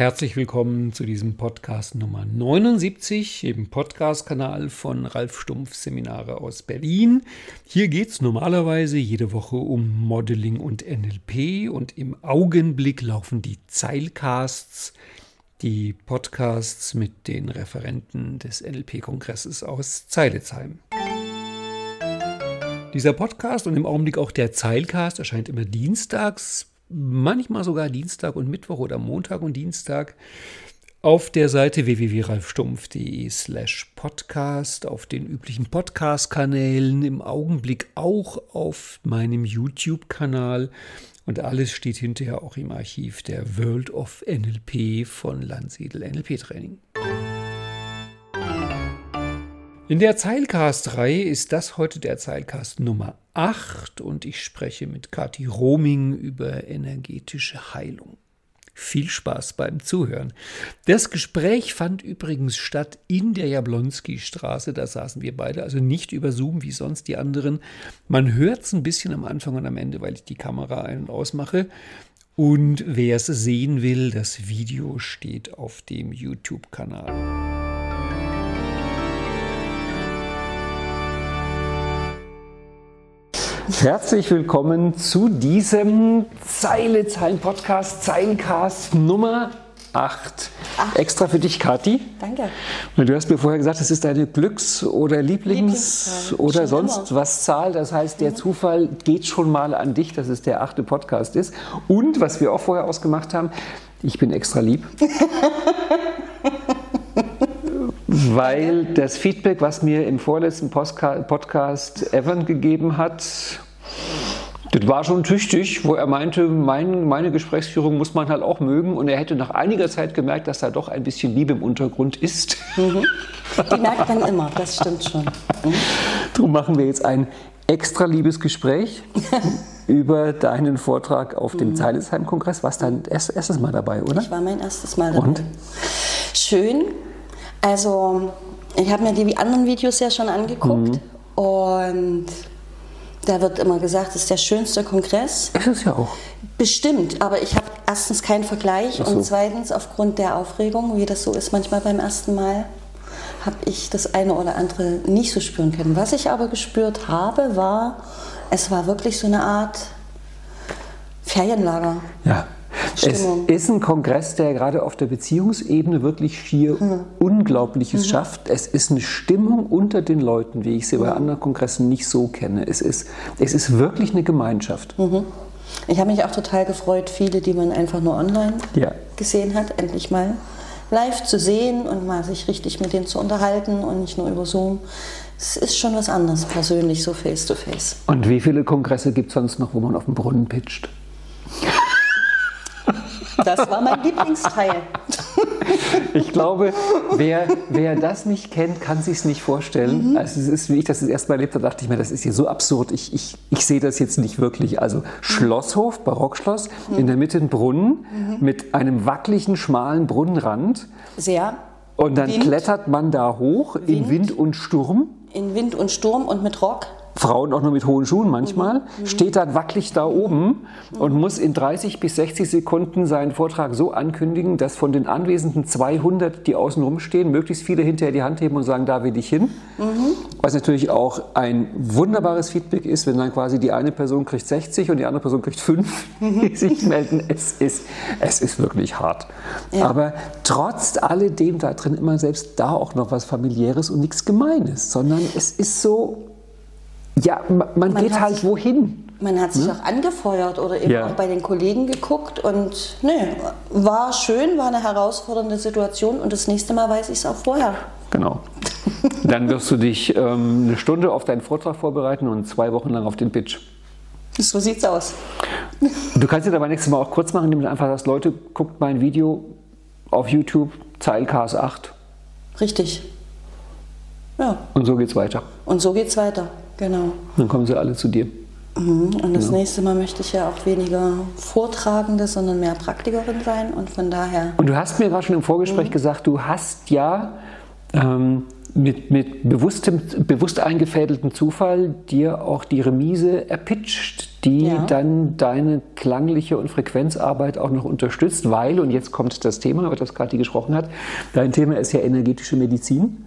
Herzlich willkommen zu diesem Podcast Nummer 79 im Podcast-Kanal von Ralf Stumpf Seminare aus Berlin. Hier geht es normalerweise jede Woche um Modeling und NLP und im Augenblick laufen die Zeilcasts, die Podcasts mit den Referenten des NLP-Kongresses aus Zeiletsheim. Dieser Podcast und im Augenblick auch der Zeilcast erscheint immer dienstags manchmal sogar Dienstag und Mittwoch oder Montag und Dienstag auf der Seite www.ralfstumpf.de slash podcast, auf den üblichen Podcast-Kanälen, im Augenblick auch auf meinem YouTube-Kanal und alles steht hinterher auch im Archiv der World of NLP von Landsiedel NLP Training. In der Zeilcast-Reihe ist das heute der Zeilcast Nummer 8 und ich spreche mit Kathi Roming über energetische Heilung. Viel Spaß beim Zuhören. Das Gespräch fand übrigens statt in der Jablonski-Straße. Da saßen wir beide, also nicht über Zoom wie sonst die anderen. Man hört es ein bisschen am Anfang und am Ende, weil ich die Kamera ein- und ausmache. Und wer es sehen will, das Video steht auf dem YouTube-Kanal. Herzlich willkommen zu diesem Zeile Zeilen Podcast, Zeilencast Nummer 8. Ach. Extra für dich, Kathi. Danke. Und du hast mir vorher gesagt, das ist deine Glücks- oder Lieblings- oder schon sonst immer. was Zahl. Das heißt, der mhm. Zufall geht schon mal an dich, dass es der achte Podcast ist. Und was wir auch vorher ausgemacht haben, ich bin extra lieb. weil das Feedback, was mir im vorletzten Podcast Evan gegeben hat, das war schon tüchtig, wo er meinte, mein, meine Gesprächsführung muss man halt auch mögen. Und er hätte nach einiger Zeit gemerkt, dass da doch ein bisschen Liebe im Untergrund ist. Mhm. Die merkt man immer, das stimmt schon. Mhm. Darum machen wir jetzt ein extra liebes Gespräch über deinen Vortrag auf dem mhm. Zeilesheim-Kongress. Warst dein erstes Mal dabei, oder? Ich war mein erstes Mal dabei. Und? Schön. Also, ich habe mir die anderen Videos ja schon angeguckt. Mhm. Und da wird immer gesagt, es ist der schönste Kongress. Ist es ja auch. Bestimmt, aber ich habe erstens keinen Vergleich so. und zweitens aufgrund der Aufregung, wie das so ist manchmal beim ersten Mal, habe ich das eine oder andere nicht so spüren können. Was ich aber gespürt habe, war, es war wirklich so eine Art Ferienlager. Ja. Stimmung. Es ist ein Kongress, der gerade auf der Beziehungsebene wirklich schier mhm. Unglaubliches mhm. schafft. Es ist eine Stimmung unter den Leuten, wie ich sie mhm. bei anderen Kongressen nicht so kenne. Es ist, es ist wirklich eine Gemeinschaft. Mhm. Ich habe mich auch total gefreut, viele, die man einfach nur online ja. gesehen hat, endlich mal live zu sehen und mal sich richtig mit denen zu unterhalten und nicht nur über Zoom. Es ist schon was anderes, persönlich, so face to face. Und wie viele Kongresse gibt es sonst noch, wo man auf dem Brunnen pitcht? Das war mein Lieblingsteil. Ich glaube, wer, wer das nicht kennt, kann sich es nicht vorstellen. Mhm. Also es ist, wie ich das das erste Mal erlebt habe, dachte ich mir, das ist hier so absurd. Ich, ich, ich sehe das jetzt nicht wirklich. Also Schlosshof, Barockschloss, mhm. in der Mitte ein Brunnen mhm. mit einem wackeligen, schmalen Brunnenrand. Sehr. Und dann Wind. klettert man da hoch Wind. in Wind und Sturm. In Wind und Sturm und mit Rock. Frauen auch nur mit hohen Schuhen manchmal, mhm. steht dann wackelig da oben und muss in 30 bis 60 Sekunden seinen Vortrag so ankündigen, dass von den Anwesenden 200, die außen rumstehen, möglichst viele hinterher die Hand heben und sagen, da will ich hin. Mhm. Was natürlich auch ein wunderbares Feedback ist, wenn dann quasi die eine Person kriegt 60 und die andere Person kriegt 5, mhm. die sich melden. Es ist, es ist wirklich hart. Ja. Aber trotz alledem da drin immer selbst da auch noch was familiäres und nichts Gemeines, sondern es ist so ja, man, man geht halt sich, wohin. Man hat sich hm? auch angefeuert oder eben ja. auch bei den Kollegen geguckt und ne, war schön, war eine herausfordernde Situation und das nächste Mal weiß ich es auch vorher. Genau. Dann wirst du dich ähm, eine Stunde auf deinen Vortrag vorbereiten und zwei Wochen lang auf den Pitch. So sieht's aus. Du kannst dir aber nächstes Mal auch kurz machen, indem du einfach sagst, Leute, guckt mein Video auf YouTube, Zeilcast 8. Richtig. Ja. Und so geht's weiter. Und so geht's weiter. Genau. Dann kommen sie alle zu dir. Mhm. Und das genau. nächste Mal möchte ich ja auch weniger Vortragende, sondern mehr Praktikerin sein und von daher. Und du hast mir gerade schon im Vorgespräch mhm. gesagt, du hast ja ähm, mit, mit bewusstem, bewusst eingefädeltem Zufall dir auch die Remise erpitcht, die Ja. dann deine klangliche und Frequenzarbeit auch noch unterstützt, weil, und jetzt kommt das Thema, über das Kathi gesprochen hat, dein Thema ist ja energetische Medizin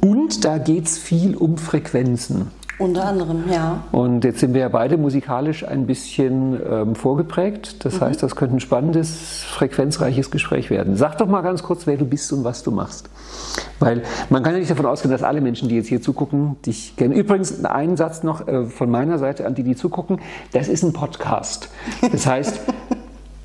und da geht es viel um Frequenzen. Unter anderem, ja. Und jetzt sind wir ja beide musikalisch ein bisschen ähm, vorgeprägt. Das heißt, das könnte ein spannendes, frequenzreiches Gespräch werden. Sag doch mal ganz kurz, wer du bist und was du machst. Weil man kann ja nicht davon ausgehen, dass alle Menschen, die jetzt hier zugucken, dich kennen. Übrigens, einen Satz noch äh, von meiner Seite an die, die zugucken. Das ist ein Podcast. Das heißt,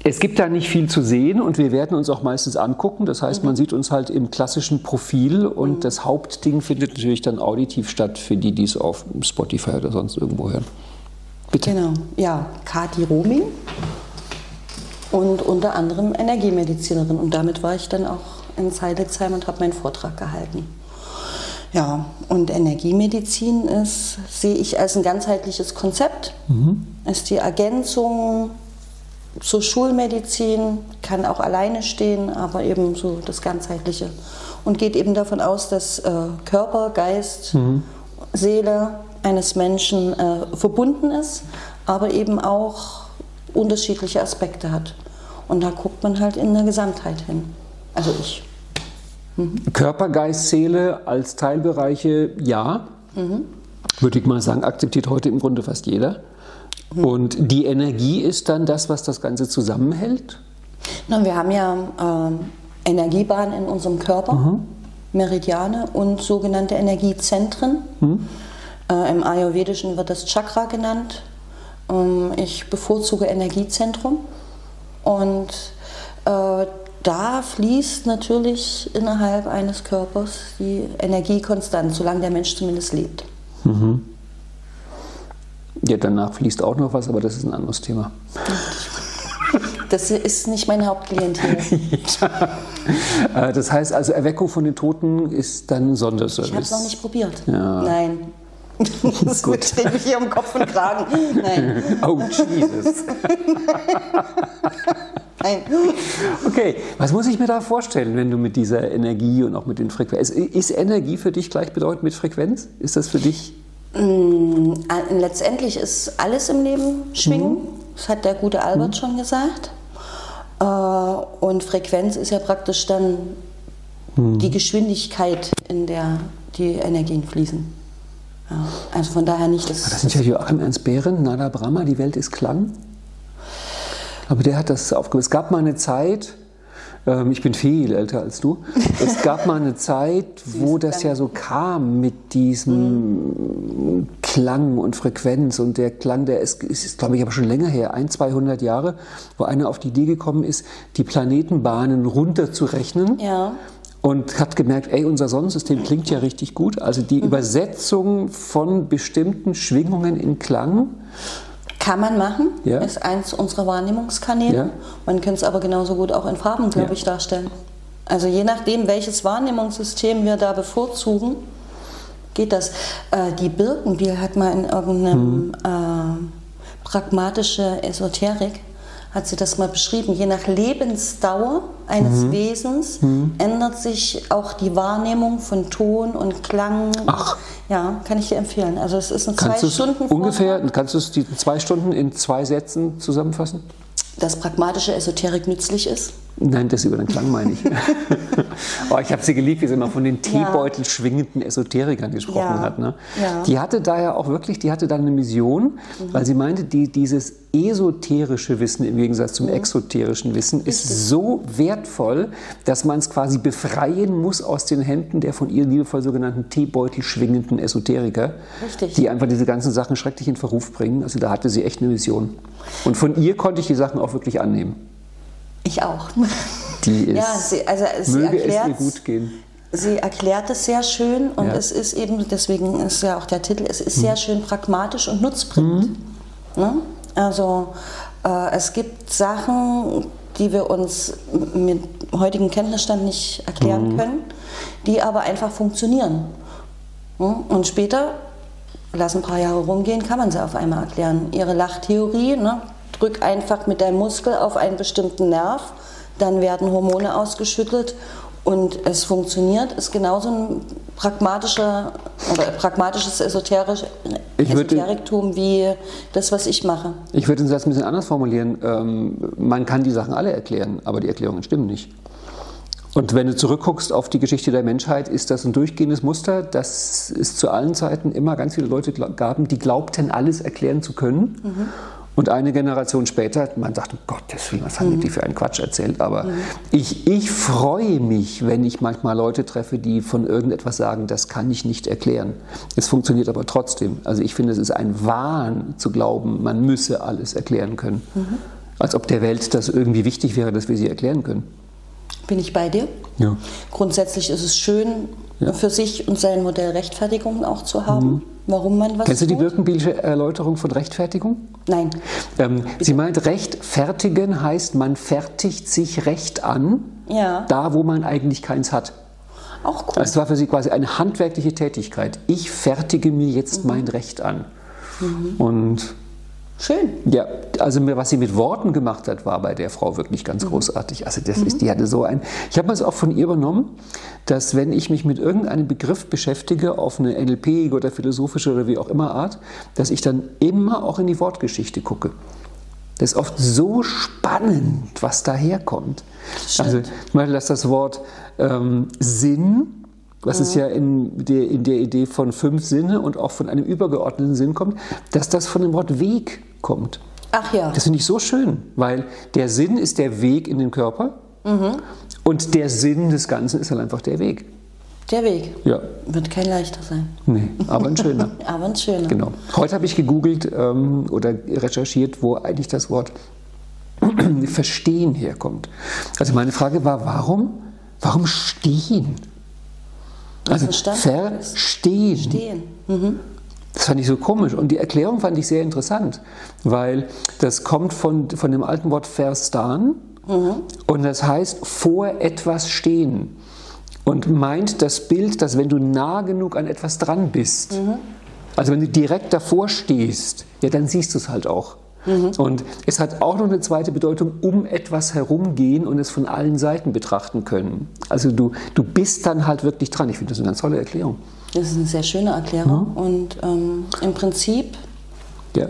es gibt da nicht viel zu sehen und wir werden uns auch meistens angucken. Das heißt, man sieht uns halt im klassischen Profil und das Hauptding findet natürlich dann auditiv statt für die, die es auf Spotify oder sonst irgendwo hören. Bitte. Genau. Ja, Kati Roming und unter anderem Energiemedizinerin. Und damit war ich dann auch in Seidelsheim und habe meinen Vortrag gehalten. Ja, und Energiemedizin ist, sehe ich als ein ganzheitliches Konzept. Ist die Ergänzung zur Schulmedizin, kann auch alleine stehen, aber eben so das Ganzheitliche. Und geht eben davon aus, dass äh, Körper, Geist, Seele eines Menschen äh, verbunden ist, aber eben auch unterschiedliche Aspekte hat. Und da guckt man halt in der Gesamtheit hin. Also ich. Körper, Geist, Seele als Teilbereiche, ja. Würde ich mal sagen, akzeptiert heute im Grunde fast jeder. Und die Energie ist dann das, was das Ganze zusammenhält? Na, wir haben ja ähm, Energiebahnen in unserem Körper, Meridiane und sogenannte Energiezentren. Äh, Im Ayurvedischen wird das Chakra genannt. Ähm, ich bevorzuge Energiezentrum. Und äh, da fließt natürlich innerhalb eines Körpers die Energie konstant, solange der Mensch zumindest lebt. Ja, danach fließt auch noch was, aber das ist ein anderes Thema. Das ist nicht mein Hauptklientel. Äh, Das heißt also, Erweckung von den Toten ist dann ein Sonderservice. Ich habe es noch nicht probiert. Ja. Nein. Das Gut. steht mich hier um Kopf und Kragen. Nein. Oh, Jesus. Nein. Okay, was muss ich mir da vorstellen, wenn du mit dieser Energie und auch mit den Frequenzen. Ist Energie für dich gleichbedeutend mit Frequenz? Ist das für dich? Mm, äh, Letztendlich ist alles im Leben Schwingen. Das hat der gute Albert schon gesagt. Äh, Und Frequenz ist ja praktisch dann die Geschwindigkeit, in der die Energien fließen. Ja, also von daher nicht das. Das sind ja Joachim Ernst Behren, Nada Brahma, die Welt ist Klang. Aber der hat das aufgegeben. Es gab mal eine Zeit, ähm, ich bin viel älter als du, es gab mal eine Zeit, wo das ja so kam mit diesem Klang und Frequenz und der Klang, der ist, ist glaube ich, aber schon länger her, ein, 200 Jahre, wo einer auf die Idee gekommen ist, die Planetenbahnen runterzurechnen. Ja. Und hat gemerkt, ey, unser Sonnensystem klingt ja richtig gut. Also die Übersetzung von bestimmten Schwingungen in Klang. Kann man machen, Ja. ist eins unserer Wahrnehmungskanäle. Ja. Man könnte es aber genauso gut auch in Farben, glaube Ja. ich, darstellen. Also je nachdem, welches Wahrnehmungssystem wir da bevorzugen, geht das. Äh, die Birkenbiel hat mal in irgendeinem Mhm. äh, pragmatische Esoterik hat sie das mal beschrieben. Je nach Lebensdauer eines Mhm. Wesens ändert sich auch die Wahrnehmung von Ton und Klang. Ach. Ja, kann ich dir empfehlen. Also es ist ein Kannst zwei Stunden ungefähr, kannst du es die zwei Stunden in zwei Sätzen zusammenfassen? dass pragmatische Esoterik nützlich ist. Nein, das über den Klang meine ich. oh, ich habe sie geliebt, wie sie immer von den Teebeutel schwingenden Esoterikern gesprochen Ja. hat. Ne? Ja. Mhm. Die hatte da ja auch wirklich, die hatte da eine Mission, weil sie meinte, die, dieses esoterische Wissen im Gegensatz Mhm. zum exoterischen Wissen ist so wertvoll, dass man es quasi befreien muss aus den Händen der von ihr liebevoll sogenannten Teebeutel schwingenden Esoteriker, Richtig. die einfach diese ganzen Sachen schrecklich in Verruf bringen. Also da hatte sie echt eine Mission. Und von ihr konnte ich die Sachen auch wirklich annehmen. Ich auch. Die ist, ja, sie, also sie möge es ihr erklärt gut gehen. Sie erklärt es sehr schön und Ja. es ist eben, deswegen ist ja auch der Titel, es ist Mhm. sehr schön pragmatisch und nutzbringend. Ne? Also äh, es gibt Sachen, die wir uns mit heutigem Kenntnisstand nicht erklären Mhm. können, die aber einfach funktionieren. Ne? Und später, lass ein paar Jahre rumgehen, kann man sie auf einmal erklären. Ihre Lachtheorie, ne? Drück einfach mit deinem Muskel auf einen bestimmten Nerv, dann werden Hormone ausgeschüttet und es funktioniert, ist genauso ein pragmatischer oder pragmatisches Esoterisch, Esoteriktum wie das, was ich mache. Ich würde den Satz ein bisschen anders formulieren. Ähm, man kann die Sachen alle erklären, aber die Erklärungen stimmen nicht. Und wenn du zurückguckst auf die Geschichte der Menschheit, ist das ein durchgehendes Muster, dass es zu allen Zeiten immer ganz viele Leute gaben, die glaubten, alles erklären zu können. Mhm. Und eine Generation später, man sagt, um Gottes Willen, was haben mhm. die für einen Quatsch erzählt? Aber mhm. ich, ich freue mich, wenn ich manchmal Leute treffe, die von irgendetwas sagen, das kann ich nicht erklären. Es funktioniert aber trotzdem. Also ich finde, es ist ein Wahn zu glauben, man müsse alles erklären können. Mhm. Als ob der Welt das irgendwie wichtig wäre, dass wir sie erklären können. Bin ich bei dir? Ja. Grundsätzlich ist es schön, ja. für sich und sein Modell Rechtfertigung auch zu haben. Mhm warum man was Kennst du die Birkenbielsche Erläuterung von Rechtfertigung? Nein. Ähm, sie meint, rechtfertigen heißt, man fertigt sich Recht an, ja. da wo man eigentlich keins hat. Auch cool. Das war für sie quasi eine handwerkliche Tätigkeit. Ich fertige mir jetzt mhm. mein Recht an. Mhm. Und Schön. Ja, also was sie mit Worten gemacht hat, war bei der Frau wirklich ganz mhm. großartig. Also das ist, die hatte so ein. Ich habe es auch von ihr übernommen, dass wenn ich mich mit irgendeinem Begriff beschäftige, auf eine NLP oder philosophische oder wie auch immer Art, dass ich dann immer auch in die Wortgeschichte gucke. Das ist oft so spannend, was daherkommt. Also, ich meine, dass das Wort ähm, Sinn was mhm. es ja in der, in der Idee von fünf Sinne und auch von einem übergeordneten Sinn kommt, dass das von dem Wort Weg kommt. Ach ja. Das finde ich so schön, weil der Sinn ist der Weg in den Körper mhm. und der Sinn des Ganzen ist dann einfach der Weg. Der Weg. Ja. Wird kein leichter sein. Nee, aber ein schöner. aber ein schöner. Genau. Heute habe ich gegoogelt ähm, oder recherchiert, wo eigentlich das Wort Verstehen herkommt. Also meine Frage war, warum, warum stehen? Also verstehen. Stehen. Mhm. Das fand ich so komisch. Und die Erklärung fand ich sehr interessant, weil das kommt von, von dem alten Wort verstan mhm. und das heißt vor etwas stehen. Und meint das Bild, dass wenn du nah genug an etwas dran bist, mhm. also wenn du direkt davor stehst, ja, dann siehst du es halt auch. Mhm. Und es hat auch noch eine zweite Bedeutung, um etwas herumgehen und es von allen Seiten betrachten können. Also du, du bist dann halt wirklich dran. Ich finde das eine ganz tolle Erklärung. Das ist eine sehr schöne Erklärung. Mhm. Und ähm, im Prinzip ja.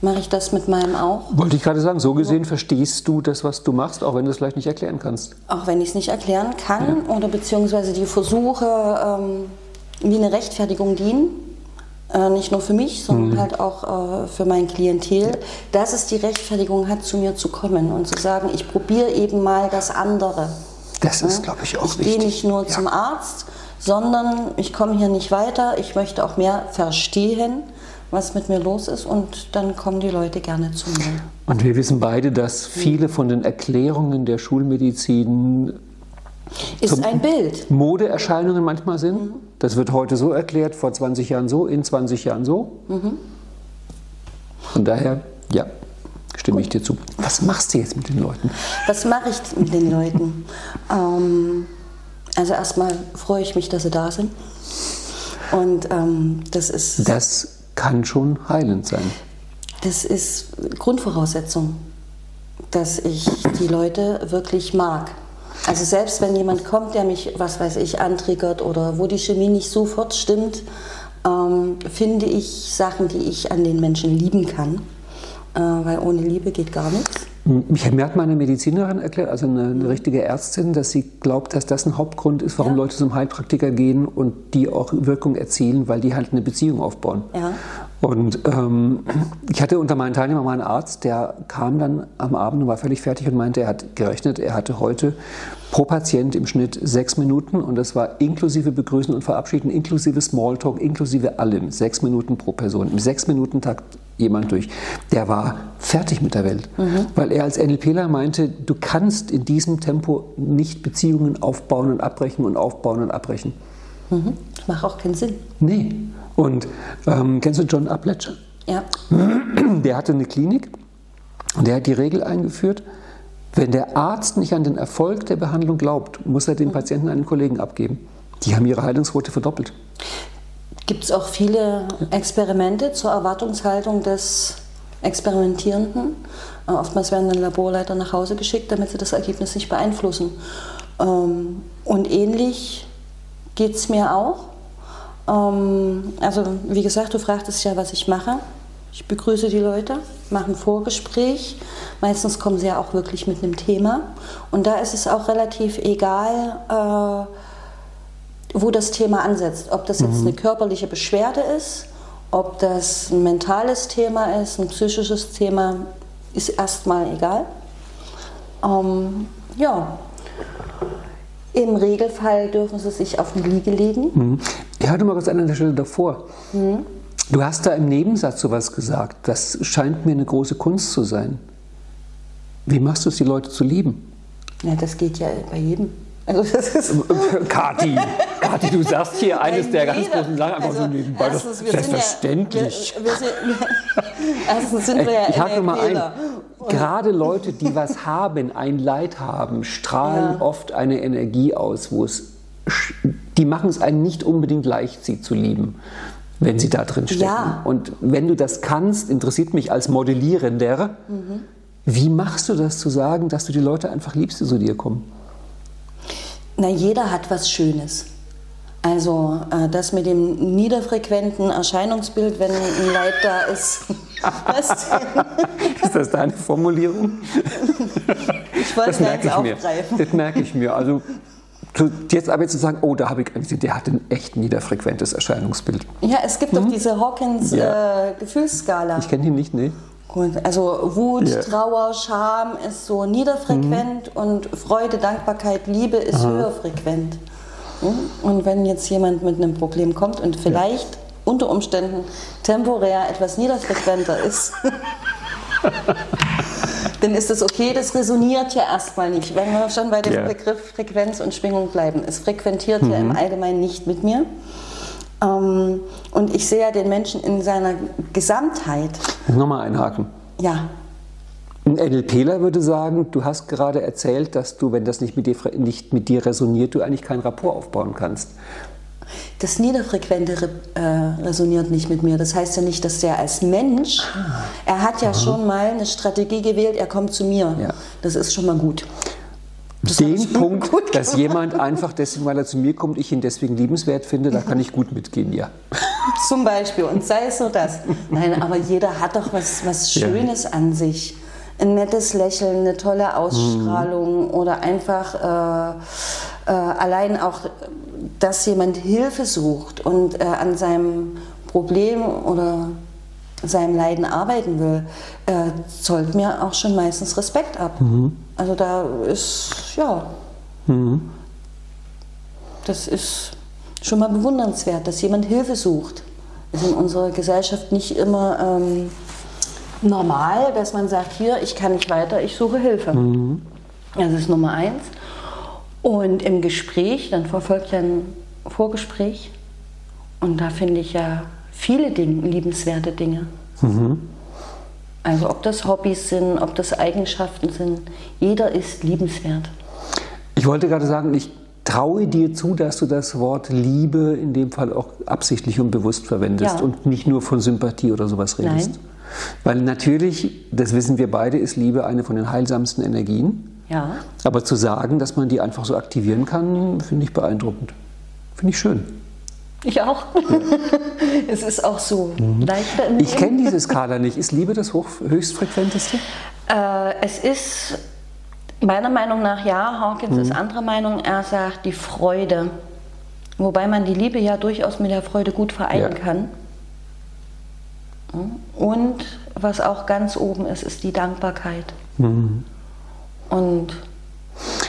mache ich das mit meinem auch. Wollte ich gerade sagen, so gesehen verstehst du das, was du machst, auch wenn du es vielleicht nicht erklären kannst. Auch wenn ich es nicht erklären kann ja. oder beziehungsweise die Versuche ähm, wie eine Rechtfertigung dienen äh, nicht nur für mich, sondern mhm. halt auch äh, für mein Klientel, dass es die Rechtfertigung hat, zu mir zu kommen und zu sagen, ich probiere eben mal das andere. Das ist, glaube ich, auch ich wichtig. Ich gehe nicht nur ja. zum Arzt, sondern ich komme hier nicht weiter, ich möchte auch mehr verstehen, was mit mir los ist und dann kommen die Leute gerne zu mir. Und wir wissen beide, dass viele von den Erklärungen der Schulmedizin ist ein Bild. Modeerscheinungen manchmal sind. Mhm. Das wird heute so erklärt, vor 20 Jahren so, in 20 Jahren so. Mhm. Von daher, ja, stimme Gut. ich dir zu. Was machst du jetzt mit den Leuten? Was mache ich mit den Leuten? ähm, also erstmal freue ich mich, dass sie da sind. Und ähm, das ist. Das kann schon heilend sein. Das ist Grundvoraussetzung, dass ich die Leute wirklich mag. Also selbst wenn jemand kommt, der mich, was weiß ich, antriggert oder wo die Chemie nicht sofort stimmt, ähm, finde ich Sachen, die ich an den Menschen lieben kann. Äh, weil ohne Liebe geht gar nichts. Mir hat meine Medizinerin erklärt, also eine, eine, richtige Ärztin, dass sie glaubt, dass das ein Hauptgrund ist, warum ja. Leute zum Heilpraktiker gehen und die auch Wirkung erzielen, weil die halt eine Beziehung aufbauen. Ja. Und ähm, ich hatte unter meinen Teilnehmern mal einen Arzt, der kam dann am Abend und war völlig fertig und meinte, er hat gerechnet, er hatte heute pro Patient im Schnitt sechs Minuten und das war inklusive Begrüßen und Verabschieden, inklusive Smalltalk, inklusive allem, sechs Minuten pro Person. Im sechs Minuten Takt jemand durch. Der war fertig mit der Welt, mhm. weil er als NLPler meinte, du kannst in diesem Tempo nicht Beziehungen aufbauen und abbrechen und aufbauen und abbrechen. Mhm. Das macht auch keinen Sinn. Nee. Und ähm, kennst du John Upledger? Ja. Der hatte eine Klinik und der hat die Regel eingeführt, wenn der Arzt nicht an den Erfolg der Behandlung glaubt, muss er den. Patienten einen Kollegen abgeben. Die haben ihre Heilungsquote verdoppelt. Gibt es auch viele Experimente zur Erwartungshaltung des Experimentierenden? Äh, oftmals werden dann Laborleiter nach Hause geschickt, damit sie das Ergebnis nicht beeinflussen Ähm, und ähnlich geht es mir auch. Ähm, also wie gesagt, du fragtest ja, was ich mache. Ich begrüße die Leute, mache ein Vorgespräch. Meistens kommen sie ja auch wirklich mit einem Thema. Und da ist es auch relativ egal, äh, wo das Thema ansetzt. Ob das jetzt mhm. eine körperliche Beschwerde ist, ob das ein mentales Thema ist, ein psychisches Thema, ist erstmal egal. Ähm, ja, im Regelfall dürfen sie sich auf eine Liege legen. Mhm. Ich hatte mal was an der Stelle davor. Mhm. Du hast da im Nebensatz sowas gesagt. Das scheint mir eine große Kunst zu sein. Wie machst du es, die Leute zu lieben? Ja, das geht ja bei jedem. Also das ist Kathi, Kathi, du sagst hier eines der ganz großen Sachen einfach also so nebenbei. Erstens, das selbstverständlich. Ja, wir, wir sind, erstens sind wir ja ich hake mal ein. Gerade Leute, die was haben, ein Leid haben, strahlen ja. oft eine Energie aus, wo es, die machen es einem nicht unbedingt leicht, sie zu lieben wenn sie da drin stecken. Ja. Und wenn du das kannst, interessiert mich als Modellierender, mhm. wie machst du das zu sagen, dass du die Leute einfach liebst, die zu dir kommen? Na, jeder hat was Schönes. Also äh, das mit dem niederfrequenten Erscheinungsbild, wenn ein Leid da ist. ist das deine Formulierung? Ich wollte das merke ich aufgreifen. mir. Das merke ich mir. Also jetzt aber zu sagen, oh, da habe ich gesehen, der hat ein echt niederfrequentes Erscheinungsbild. Ja, es gibt hm? doch diese Hawkins ja. äh, Gefühlsskala. Ich kenne ihn nicht, nee. Also Wut, yeah. Trauer, Scham ist so niederfrequent mhm. und Freude, Dankbarkeit, Liebe ist Aha. höherfrequent. Und wenn jetzt jemand mit einem Problem kommt und vielleicht ja. unter Umständen temporär etwas niederfrequenter ist, dann ist es okay, das resoniert ja erstmal nicht. Wenn wir schon bei dem yeah. Begriff Frequenz und Schwingung bleiben, es frequentiert mhm. ja im mhm. Allgemeinen nicht mit mir. Ähm, und ich sehe ja den Menschen in seiner Gesamtheit. Nochmal einhaken. Ja. Ein NLPler würde sagen, du hast gerade erzählt, dass du, wenn das nicht mit dir, nicht mit dir resoniert, du eigentlich keinen Rapport aufbauen kannst. Das Niederfrequente äh, resoniert nicht mit mir. Das heißt ja nicht, dass der als Mensch, ah. er hat ja Aha. schon mal eine Strategie gewählt, er kommt zu mir. Ja. Das ist schon mal gut. Das den Punkt, dass jemand einfach deswegen, weil er zu mir kommt, ich ihn deswegen liebenswert finde, da kann ich gut mitgehen, ja. Zum Beispiel. Und sei es so das. Nein, aber jeder hat doch was, was Schönes ja. an sich. Ein nettes Lächeln, eine tolle Ausstrahlung mhm. oder einfach äh, äh, allein auch, dass jemand Hilfe sucht und äh, an seinem Problem oder seinem Leiden arbeiten will, äh, zollt mir auch schon meistens Respekt ab. Mhm. Also da ist, ja, mhm. das ist schon mal bewundernswert, dass jemand Hilfe sucht. Ist in unserer Gesellschaft nicht immer ähm, normal, dass man sagt, hier, ich kann nicht weiter, ich suche Hilfe. Mhm. Das ist Nummer eins. Und im Gespräch, dann verfolgt ja ein Vorgespräch. Und da finde ich ja viele Dinge, liebenswerte Dinge. Mhm. Also ob das Hobbys sind, ob das Eigenschaften sind, jeder ist liebenswert. Ich wollte gerade sagen, ich traue dir zu, dass du das Wort Liebe in dem Fall auch absichtlich und bewusst verwendest ja. und nicht nur von Sympathie oder sowas redest. Nein. Weil natürlich, das wissen wir beide, ist Liebe eine von den heilsamsten Energien. Ja. Aber zu sagen, dass man die einfach so aktivieren kann, finde ich beeindruckend. Finde ich schön. Ich auch. Ja. es ist auch so mhm. leichter Ich kenne diese Skala nicht. Ist Liebe das hoch, höchstfrequenteste? Äh, es ist meiner Meinung nach ja. Hawkins mhm. ist anderer Meinung. Er sagt die Freude. Wobei man die Liebe ja durchaus mit der Freude gut vereinen ja. kann. Und was auch ganz oben ist, ist die Dankbarkeit. Mhm. Und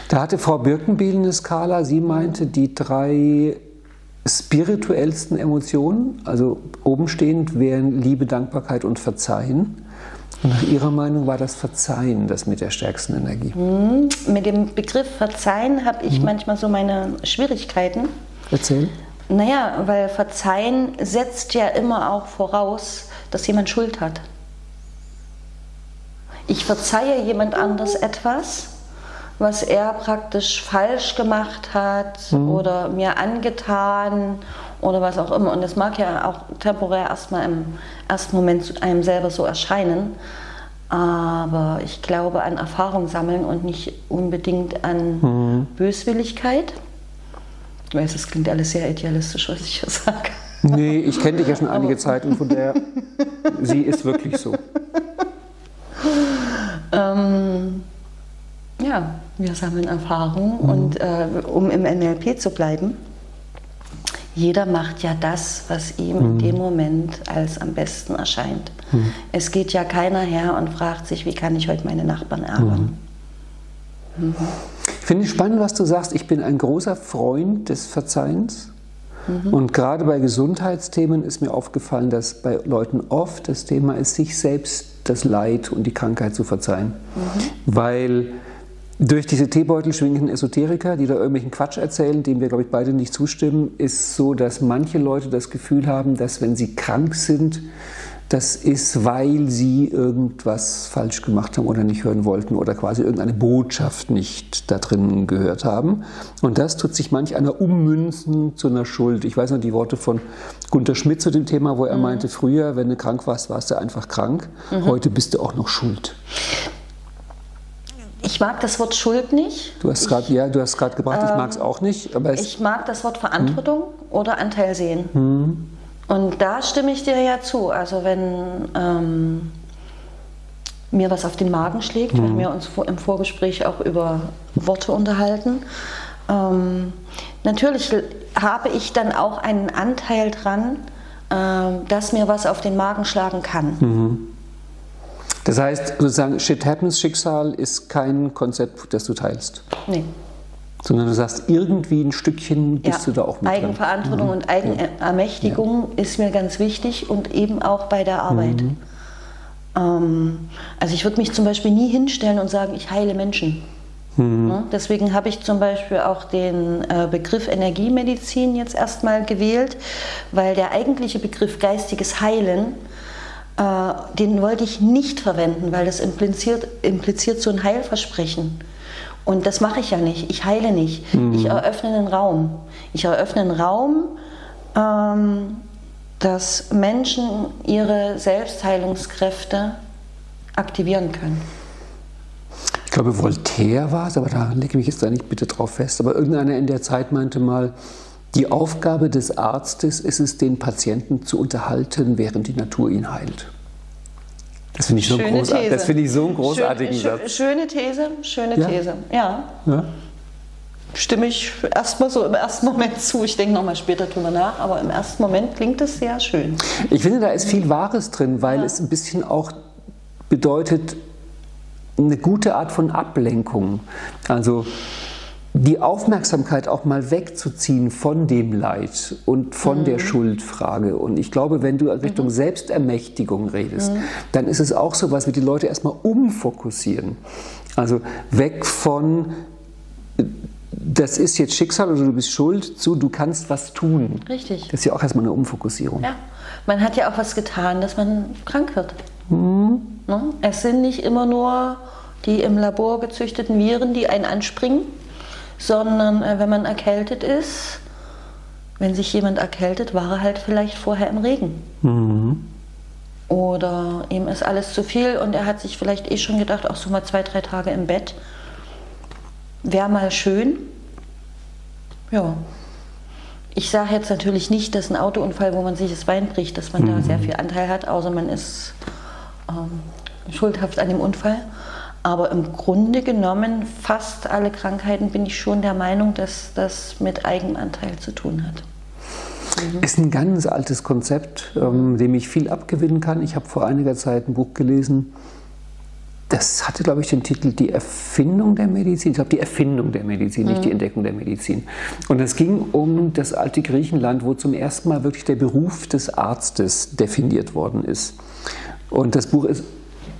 da hatte Frau Birkenbiel eine Skala. Sie meinte, die drei spirituellsten Emotionen, also obenstehend wären Liebe, Dankbarkeit und Verzeihen. Und nach Ihrer Meinung war das Verzeihen das mit der stärksten Energie? Mhm. Mit dem Begriff Verzeihen habe ich mhm. manchmal so meine Schwierigkeiten. Erzählen. Naja, weil Verzeihen setzt ja immer auch voraus, dass jemand Schuld hat. Ich verzeihe jemand anders etwas, was er praktisch falsch gemacht hat mhm. oder mir angetan oder was auch immer. Und das mag ja auch temporär erstmal im ersten Moment einem selber so erscheinen. aber ich glaube an Erfahrung sammeln und nicht unbedingt an mhm. Böswilligkeit. Ich weiß, es klingt alles sehr idealistisch, was ich hier sage. Nee, ich kenne dich ja schon einige Zeit und von der, sie ist wirklich so. Ähm, ja, wir sammeln Erfahrung mhm. und äh, um im NLP zu bleiben, jeder macht ja das, was ihm mhm. in dem Moment als am besten erscheint. Mhm. Es geht ja keiner her und fragt sich, wie kann ich heute meine Nachbarn ärgern. Mhm. mhm. Finde ich spannend, was du sagst. Ich bin ein großer Freund des Verzeihens. Mhm. Und gerade bei Gesundheitsthemen ist mir aufgefallen, dass bei Leuten oft das Thema ist, sich selbst das Leid und die Krankheit zu verzeihen. Mhm. Weil durch diese Teebeutel schwingenden Esoteriker, die da irgendwelchen Quatsch erzählen, dem wir, glaube ich, beide nicht zustimmen, ist so, dass manche Leute das Gefühl haben, dass wenn sie krank sind, das ist, weil sie irgendwas falsch gemacht haben oder nicht hören wollten oder quasi irgendeine Botschaft nicht da drin gehört haben. Und das tut sich manch einer ummünzen zu einer Schuld. Ich weiß noch die Worte von Gunter Schmidt zu dem Thema, wo er mhm. meinte, früher, wenn du krank warst, warst du einfach krank. Mhm. Heute bist du auch noch schuld. Ich mag das Wort Schuld nicht. Du hast gerade ja, gebracht, ähm, ich mag es auch nicht. Aber ich mag das Wort Verantwortung hm. oder Anteil sehen. Hm. Und da stimme ich dir ja zu. Also wenn ähm, mir was auf den Magen schlägt, hm. wir uns im Vorgespräch auch über Worte unterhalten, ähm, natürlich habe ich dann auch einen Anteil dran, äh, dass mir was auf den Magen schlagen kann. Mhm. Das heißt, sozusagen, Shit Happens, Schicksal ist kein Konzept, das du teilst. Nee. Sondern du sagst, irgendwie ein Stückchen bist ja. du da auch mit Eigenverantwortung dran. und Eigenermächtigung ja. ist mir ganz wichtig und eben auch bei der Arbeit. Mhm. Ähm, also ich würde mich zum Beispiel nie hinstellen und sagen, ich heile Menschen. Mhm. Ja, deswegen habe ich zum Beispiel auch den äh, Begriff Energiemedizin jetzt erstmal gewählt, weil der eigentliche Begriff geistiges Heilen äh, den wollte ich nicht verwenden, weil das impliziert, impliziert so ein Heilversprechen. Und das mache ich ja nicht. Ich heile nicht. Mhm. Ich eröffne einen Raum. Ich eröffne einen Raum, ähm, dass Menschen ihre Selbstheilungskräfte aktivieren können. Ich glaube, Voltaire war es, aber da lege ich mich jetzt da nicht bitte drauf fest. Aber irgendeiner in der Zeit meinte mal, die Aufgabe des Arztes ist es, den Patienten zu unterhalten, während die Natur ihn heilt. Das finde ich, so find ich so einen großartigen schön, Satz. Schöne These, schöne ja. These, ja. ja. Stimme ich erstmal so im ersten Moment zu. Ich denke nochmal später drüber nach, aber im ersten Moment klingt es sehr schön. Ich finde, da ist viel Wahres drin, weil ja. es ein bisschen auch bedeutet, eine gute Art von Ablenkung. Also die Aufmerksamkeit auch mal wegzuziehen von dem Leid und von mhm. der Schuldfrage. Und ich glaube, wenn du Richtung mhm. Selbstermächtigung redest, mhm. dann ist es auch so was, wie die Leute erstmal umfokussieren. Also weg von, das ist jetzt Schicksal oder du bist schuld, zu, du kannst was tun. Richtig. Das ist ja auch erstmal eine Umfokussierung. Ja, man hat ja auch was getan, dass man krank wird. Mhm. Ne? Es sind nicht immer nur die im Labor gezüchteten Viren, die einen anspringen sondern äh, wenn man erkältet ist, wenn sich jemand erkältet, war er halt vielleicht vorher im Regen. Mhm. Oder ihm ist alles zu viel und er hat sich vielleicht eh schon gedacht, auch so mal zwei, drei Tage im Bett. Wäre mal schön. Ja. Ich sage jetzt natürlich nicht, dass ein Autounfall, wo man sich das Bein bricht, dass man mhm. da sehr viel Anteil hat, außer man ist ähm, schuldhaft an dem Unfall. Aber im Grunde genommen, fast alle Krankheiten bin ich schon der Meinung, dass das mit Eigenanteil zu tun hat. Mhm. Ist ein ganz altes Konzept, ähm, dem ich viel abgewinnen kann. Ich habe vor einiger Zeit ein Buch gelesen, das hatte, glaube ich, den Titel Die Erfindung der Medizin. Ich glaube, die Erfindung der Medizin, nicht die mhm. Entdeckung der Medizin. Und es ging um das alte Griechenland, wo zum ersten Mal wirklich der Beruf des Arztes definiert worden ist. Und das Buch ist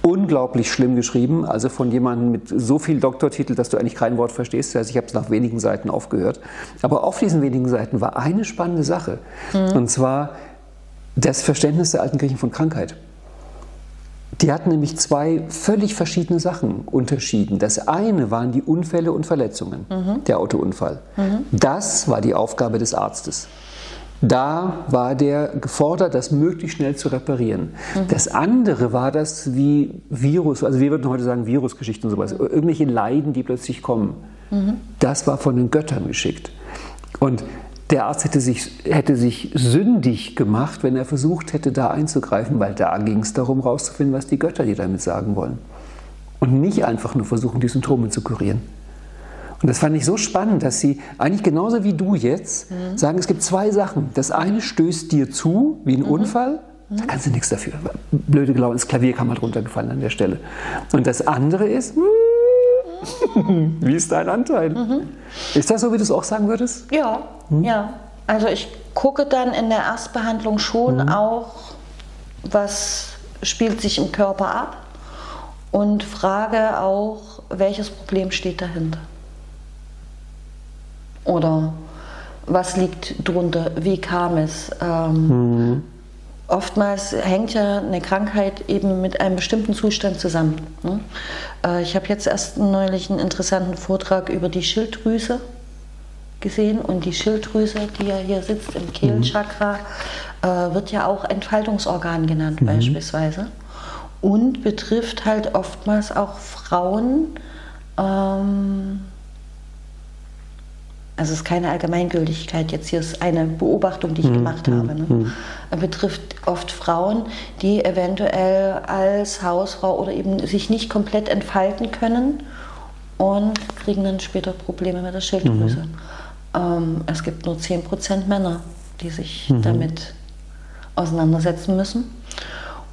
unglaublich schlimm geschrieben, also von jemandem mit so viel Doktortitel, dass du eigentlich kein Wort verstehst. Also ich habe es nach wenigen Seiten aufgehört. Aber auf diesen wenigen Seiten war eine spannende Sache. Mhm. Und zwar das Verständnis der alten Griechen von Krankheit. Die hatten nämlich zwei völlig verschiedene Sachen unterschieden. Das eine waren die Unfälle und Verletzungen, mhm. der Autounfall. Mhm. Das war die Aufgabe des Arztes. Da war der gefordert, das möglichst schnell zu reparieren. Mhm. Das andere war das wie Virus, also wir würden heute sagen Virusgeschichten und sowas, irgendwelche Leiden, die plötzlich kommen. Mhm. Das war von den Göttern geschickt. Und der Arzt hätte sich, hätte sich sündig gemacht, wenn er versucht hätte, da einzugreifen, weil da ging es darum, herauszufinden, was die Götter dir damit sagen wollen. Und nicht einfach nur versuchen, die Symptome zu kurieren. Und das fand ich so spannend, dass sie eigentlich genauso wie du jetzt mhm. sagen, es gibt zwei Sachen. Das eine stößt dir zu, wie ein mhm. Unfall, da kannst du nichts dafür. Blöde Glauben, das Klavier kann mal drunter gefallen an der Stelle. Und das andere ist, wie ist dein Anteil? Mhm. Ist das so, wie du es auch sagen würdest? Ja, hm? ja. Also ich gucke dann in der Erstbehandlung schon mhm. auch, was spielt sich im Körper ab und frage auch, welches Problem steht dahinter. Oder was liegt drunter? Wie kam es? Ähm, mhm. Oftmals hängt ja eine Krankheit eben mit einem bestimmten Zustand zusammen. Ne? Äh, ich habe jetzt erst neulich einen interessanten Vortrag über die Schilddrüse gesehen und die Schilddrüse, die ja hier sitzt im Kehlchakra, mhm. äh, wird ja auch Entfaltungsorgan genannt mhm. beispielsweise und betrifft halt oftmals auch Frauen. Ähm, also es ist keine Allgemeingültigkeit, jetzt hier ist eine Beobachtung, die ich mhm. gemacht habe. Ne? Mhm. Betrifft oft Frauen, die eventuell als Hausfrau oder eben sich nicht komplett entfalten können und kriegen dann später Probleme mit der Schilddrüse. Mhm. Ähm, es gibt nur 10% Männer, die sich mhm. damit auseinandersetzen müssen.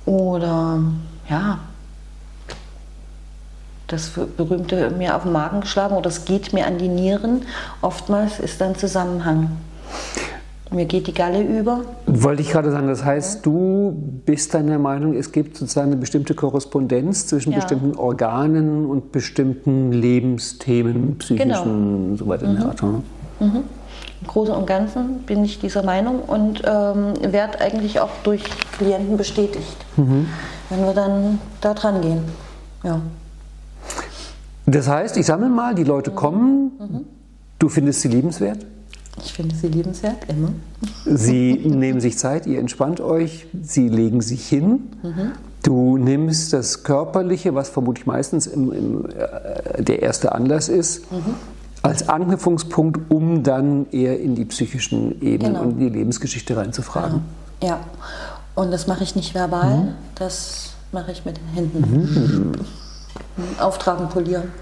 Oder ja, das berühmte mir auf den Magen geschlagen oder es geht mir an die Nieren. Oftmals ist dann Zusammenhang. Mir geht die Galle über. Wollte ich gerade sagen, das heißt, ja. du bist deiner Meinung, es gibt sozusagen eine bestimmte Korrespondenz zwischen ja. bestimmten Organen und bestimmten Lebensthemen, psychischen, genau. so weiter mhm. in der mhm. Art. Ne? Mhm. Im Großen und Ganzen bin ich dieser Meinung und ähm, werde eigentlich auch durch Klienten bestätigt, mhm. wenn wir dann da dran gehen. Ja. Das heißt, ich sammle mal, die Leute kommen, mhm. du findest sie liebenswert? Ich finde sie liebenswert, immer. Sie nehmen sich Zeit, ihr entspannt euch, sie legen sich hin. Mhm. Du nimmst das Körperliche, was vermutlich meistens im, im, äh, der erste Anlass ist, mhm. als Anknüpfungspunkt, um dann eher in die psychischen Ebenen genau. und die Lebensgeschichte reinzufragen. Genau. Ja, und das mache ich nicht verbal, mhm. das mache ich mit den Händen. Auftragen, polieren.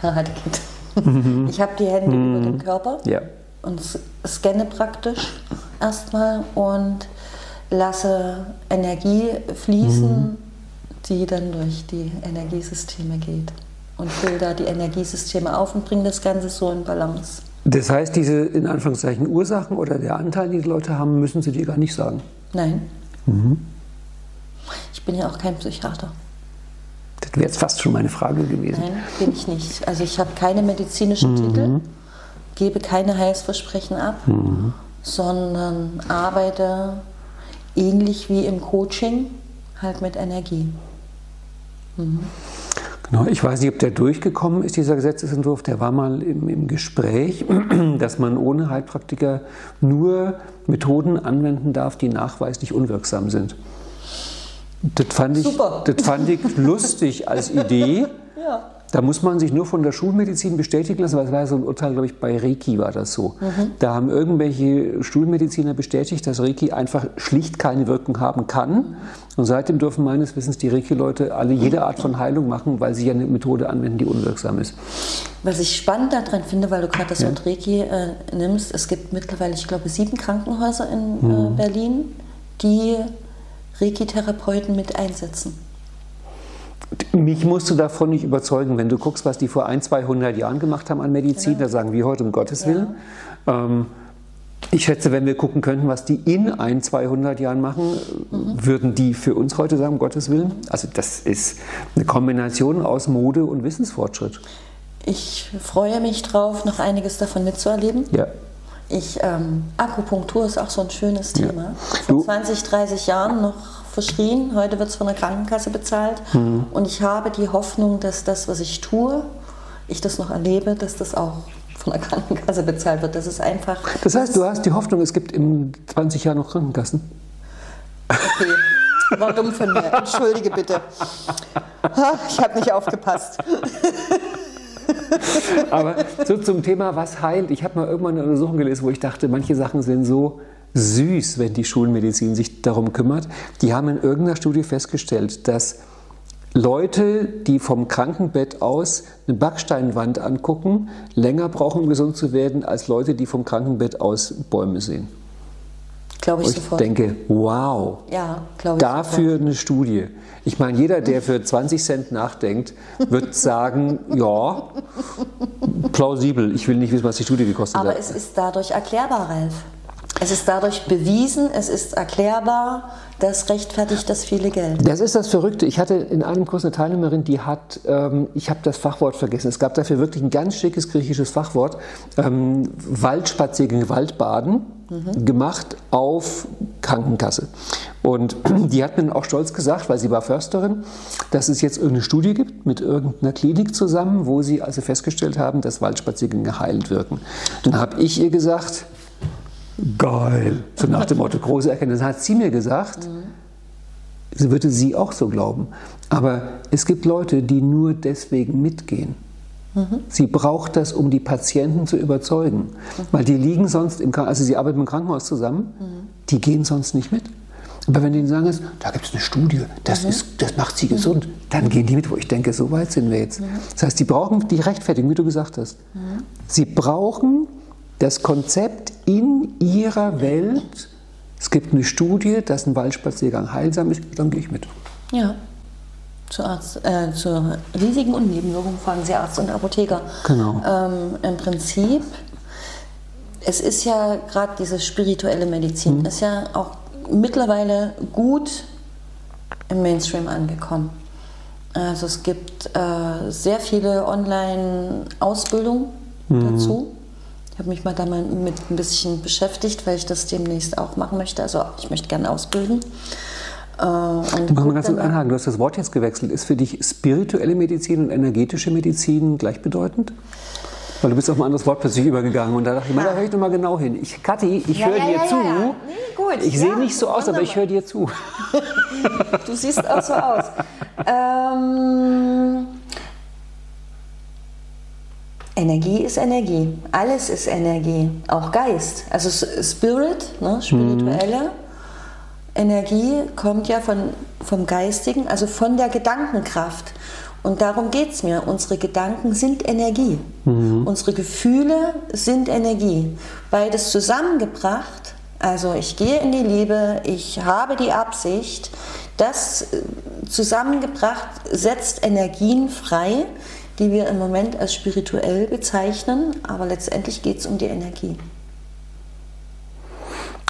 Karate Kid. Mhm. Ich habe die Hände mhm. über dem Körper ja. und scanne praktisch erstmal und lasse Energie fließen, mhm. die dann durch die Energiesysteme geht. Und fülle da die Energiesysteme auf und bringe das Ganze so in Balance. Das heißt, diese in Anführungszeichen Ursachen oder der Anteil, die die Leute haben, müssen sie dir gar nicht sagen? Nein. Mhm. Ich bin ja auch kein Psychiater. Das wäre jetzt fast schon meine Frage gewesen. Nein, bin ich nicht. Also ich habe keine medizinischen mhm. Titel, gebe keine Heilsversprechen ab, mhm. sondern arbeite ähnlich wie im Coaching halt mit Energie. Mhm. Genau, ich weiß nicht, ob der durchgekommen ist, dieser Gesetzesentwurf. Der war mal im, im Gespräch, dass man ohne Heilpraktiker nur Methoden anwenden darf, die nachweislich unwirksam sind. Das fand ich, Super. Das fand ich lustig als Idee. ja. Da muss man sich nur von der Schulmedizin bestätigen lassen, weil es war so ein Urteil, glaube ich, bei Reiki war das so. Mhm. Da haben irgendwelche Schulmediziner bestätigt, dass Reiki einfach schlicht keine Wirkung haben kann. Und seitdem dürfen meines Wissens die Reiki-Leute alle jede Art von Heilung machen, weil sie ja eine Methode anwenden, die unwirksam ist. Was ich spannend daran finde, weil du gerade das ja. Wort Reiki äh, nimmst, es gibt mittlerweile, ich glaube, sieben Krankenhäuser in mhm. äh, Berlin, die Reiki-Therapeuten mit einsetzen? Mich musst du davon nicht überzeugen. Wenn du guckst, was die vor ein, 200 Jahren gemacht haben an Medizin, ja. da sagen wir heute um Gottes Willen. Ja. Ähm, ich schätze, wenn wir gucken könnten, was die in ein, 200 Jahren machen, mhm. würden die für uns heute sagen, um Gottes Willen. Also das ist eine Kombination aus Mode und Wissensfortschritt. Ich freue mich drauf, noch einiges davon mitzuerleben. Ja. Ich, ähm, Akupunktur ist auch so ein schönes Thema. Vor 20, 30 Jahren noch verschrien, heute wird es von der Krankenkasse bezahlt. Mhm. Und ich habe die Hoffnung, dass das, was ich tue, ich das noch erlebe, dass das auch von der Krankenkasse bezahlt wird. Das ist einfach. Das heißt, du hast die Hoffnung, es gibt in 20 Jahren noch Krankenkassen? Okay. War dumm von mir. Entschuldige bitte. Ich habe nicht aufgepasst. Aber so zum Thema, was heilt. Ich habe mal irgendwann eine Untersuchung gelesen, wo ich dachte, manche Sachen sind so süß, wenn die Schulmedizin sich darum kümmert. Die haben in irgendeiner Studie festgestellt, dass Leute, die vom Krankenbett aus eine Backsteinwand angucken, länger brauchen, um gesund zu werden, als Leute, die vom Krankenbett aus Bäume sehen. Glaube ich, ich sofort. denke, wow, ja, ich dafür sofort. eine Studie. Ich meine, jeder, der für 20 Cent nachdenkt, wird sagen, ja, plausibel. Ich will nicht wissen, was die Studie gekostet Aber hat. Aber es ist dadurch erklärbar, Ralf. Es ist dadurch bewiesen, es ist erklärbar, das rechtfertigt das viele Geld. Das ist das Verrückte. Ich hatte in einem Kurs eine Teilnehmerin, die hat, ähm, ich habe das Fachwort vergessen, es gab dafür wirklich ein ganz schickes griechisches Fachwort, ähm, Waldspaziergänge, Waldbaden mhm. gemacht auf Krankenkasse. Und die hat mir auch stolz gesagt, weil sie war Försterin, dass es jetzt irgendeine Studie gibt mit irgendeiner Klinik zusammen, wo sie also festgestellt haben, dass Waldspaziergänge heilend wirken. Dann habe ich ihr gesagt, geil. So nach dem Motto, große Erkenntnis. Hat sie mir gesagt, mhm. sie würde sie auch so glauben. Aber es gibt Leute, die nur deswegen mitgehen. Mhm. Sie braucht das, um die Patienten zu überzeugen. Mhm. Weil die liegen sonst im Krankenhaus, also sie arbeiten im Krankenhaus zusammen, mhm. die gehen sonst nicht mit. Aber wenn die sagen, da gibt es eine Studie, das, ist, das macht sie gesund, dann gehen die mit, wo ich denke, so weit sind wir jetzt. Das heißt, die brauchen die Rechtfertigung, wie du gesagt hast. Sie brauchen das Konzept in ihrer Welt, es gibt eine Studie, dass ein Waldspaziergang heilsam ist, dann gehe ich mit. Ja. Zu, Arzt, äh, zu Risiken und Nebenwirkungen fragen Sie Arzt und Apotheker. Genau. Ähm, Im Prinzip, es ist ja gerade diese spirituelle Medizin, mhm. ist ja auch mittlerweile gut im Mainstream angekommen. Also es gibt äh, sehr viele Online-Ausbildungen mhm. dazu. Ich habe mich mal damit ein bisschen beschäftigt, weil ich das demnächst auch machen möchte. Also ich möchte gerne ausbilden. Äh, und Machen wir ganz kurz anhaken. Du hast das Wort jetzt gewechselt. Ist für dich spirituelle Medizin und energetische Medizin gleichbedeutend? Weil du bist auf ein anderes Wort plötzlich übergegangen und da dachte ich, ja. da höre ich noch mal genau hin. Ich, Kathi, ich ja, höre ja, dir zu. Nee, gut. Ich sehe nicht so aus, wunderbar. aber ich höre dir zu. du siehst auch so aus. ähm, Energie ist Energie. Alles ist Energie. Auch Geist. Also Spirit, ne, spirituelle mhm. Energie kommt ja von, vom Geistigen, also von der Gedankenkraft. Und darum geht es mir. Unsere Gedanken sind Energie. Mhm. Unsere Gefühle sind Energie. Beides zusammengebracht, also ich gehe in die Liebe, ich habe die Absicht, das äh, zusammengebracht setzt Energien frei, die wir im Moment als spirituell bezeichnen, aber letztendlich geht es um die Energie.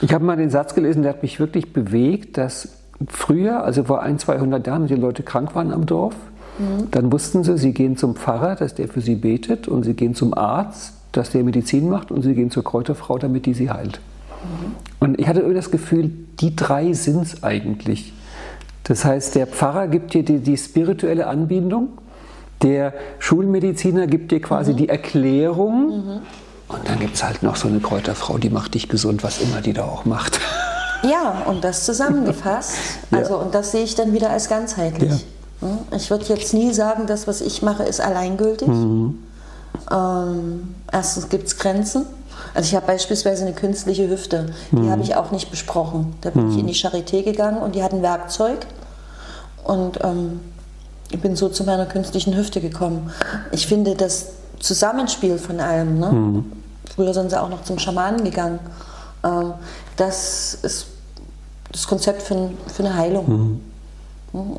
Ich habe mal den Satz gelesen, der hat mich wirklich bewegt, dass früher, also vor ein, 200 Jahren, die Leute krank waren am Dorf, mhm. dann wussten sie, sie gehen zum Pfarrer, dass der für sie betet, und sie gehen zum Arzt, dass der Medizin macht, und sie gehen zur Kräuterfrau, damit die sie heilt. Mhm. Und ich hatte irgendwie das Gefühl, die drei sind es eigentlich. Das heißt, der Pfarrer gibt dir die, die spirituelle Anbindung, der Schulmediziner gibt dir quasi mhm. die Erklärung. Mhm. Und dann gibt es halt noch so eine Kräuterfrau, die macht dich gesund, was immer die da auch macht. Ja, und das zusammengefasst. Also, ja. und das sehe ich dann wieder als ganzheitlich. Ja. Ich würde jetzt nie sagen, das, was ich mache, ist alleingültig. Mhm. Ähm, erstens gibt es Grenzen. Also ich habe beispielsweise eine künstliche Hüfte, die mhm. habe ich auch nicht besprochen. Da bin mhm. ich in die Charité gegangen und die hatten Werkzeug. Und ähm, ich bin so zu meiner künstlichen Hüfte gekommen. Ich finde das Zusammenspiel von allem, ne? Mhm. früher sind sie auch noch zum Schamanen gegangen, ähm, das ist das Konzept für, für eine Heilung. Mhm.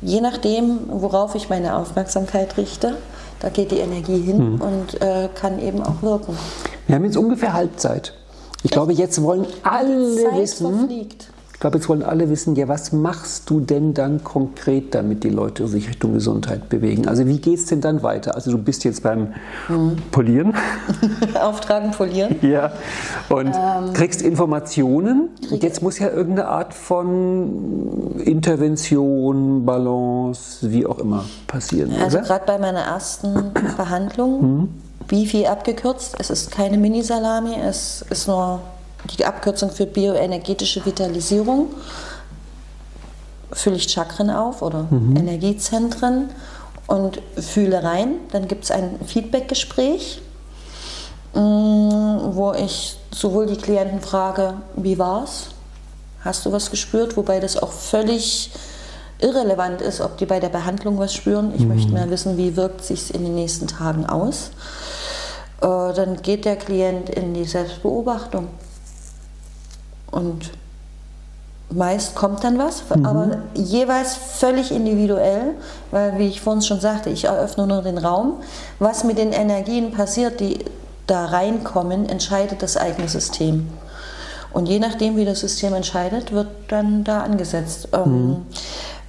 Je nachdem, worauf ich meine Aufmerksamkeit richte, da geht die Energie hin mhm. und äh, kann eben auch wirken. Wir haben jetzt ungefähr Halbzeit. Ich glaube, jetzt wollen alle wissen. Verfliegt glaube, jetzt wollen alle wissen, ja, was machst du denn dann konkret, damit die Leute sich Richtung Gesundheit bewegen? Also wie geht es denn dann weiter? Also du bist jetzt beim mhm. Polieren. Auftragen, polieren. Ja. Und ähm, kriegst Informationen. Und jetzt muss ja irgendeine Art von Intervention, Balance, wie auch immer passieren. Also gerade bei meiner ersten Behandlung. Mhm BIFI abgekürzt. Es ist keine Mini-Salami, es ist nur die Abkürzung für bioenergetische Vitalisierung. Fülle ich Chakren auf oder mhm. Energiezentren und fühle rein. Dann gibt es ein Feedback-Gespräch, mm, wo ich sowohl die Klienten frage, wie war's? Hast du was gespürt? Wobei das auch völlig irrelevant ist, ob die bei der Behandlung was spüren. Ich mhm. möchte mehr wissen, wie wirkt sich in den nächsten Tagen aus. Äh, dann geht der Klient in die Selbstbeobachtung und meist kommt dann was, mhm. aber jeweils völlig individuell, weil wie ich vorhin schon sagte, ich eröffne nur den Raum. Was mit den Energien passiert, die da reinkommen, entscheidet das eigene System. Und je nachdem, wie das System entscheidet, wird dann da angesetzt. Ähm, mhm.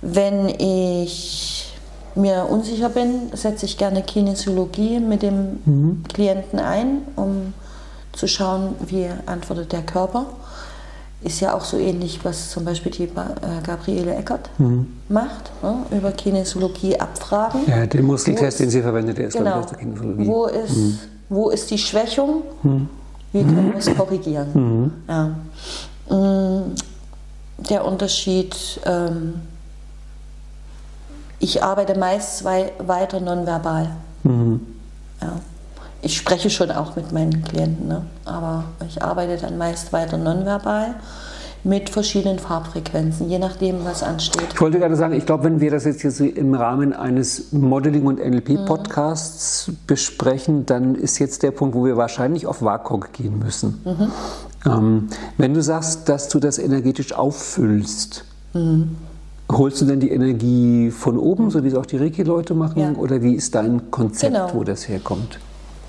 Wenn ich mir unsicher bin, setze ich gerne Kinesiologie mit dem mhm. Klienten ein, um zu schauen, wie antwortet der Körper. Ist ja auch so ähnlich, was zum Beispiel die äh, Gabriele Eckert mhm. macht, ne? über Kinesiologie abfragen. Ja, den Muskeltest, den sie verwendet, der ist genau, der Kinesiologie. Wo ist, mhm. wo ist die Schwächung? Mhm. Wie können wir es korrigieren? Mhm. Ja. Mm, der Unterschied, ähm, ich arbeite meist weiter nonverbal. Mhm. Ja. Ich spreche schon auch mit meinen Klienten, ne? aber ich arbeite dann meist weiter nonverbal mit verschiedenen Farbfrequenzen, je nachdem, was ansteht. Ich wollte gerade sagen, ich glaube, wenn wir das jetzt hier im Rahmen eines Modeling- und NLP-Podcasts mhm. besprechen, dann ist jetzt der Punkt, wo wir wahrscheinlich auf WAKOG gehen müssen. Mhm. Ähm, wenn du sagst, dass du das energetisch auffüllst, mhm. holst du denn die Energie von oben, so wie es auch die Reiki-Leute machen? Ja. Oder wie ist dein Konzept, genau. wo das herkommt?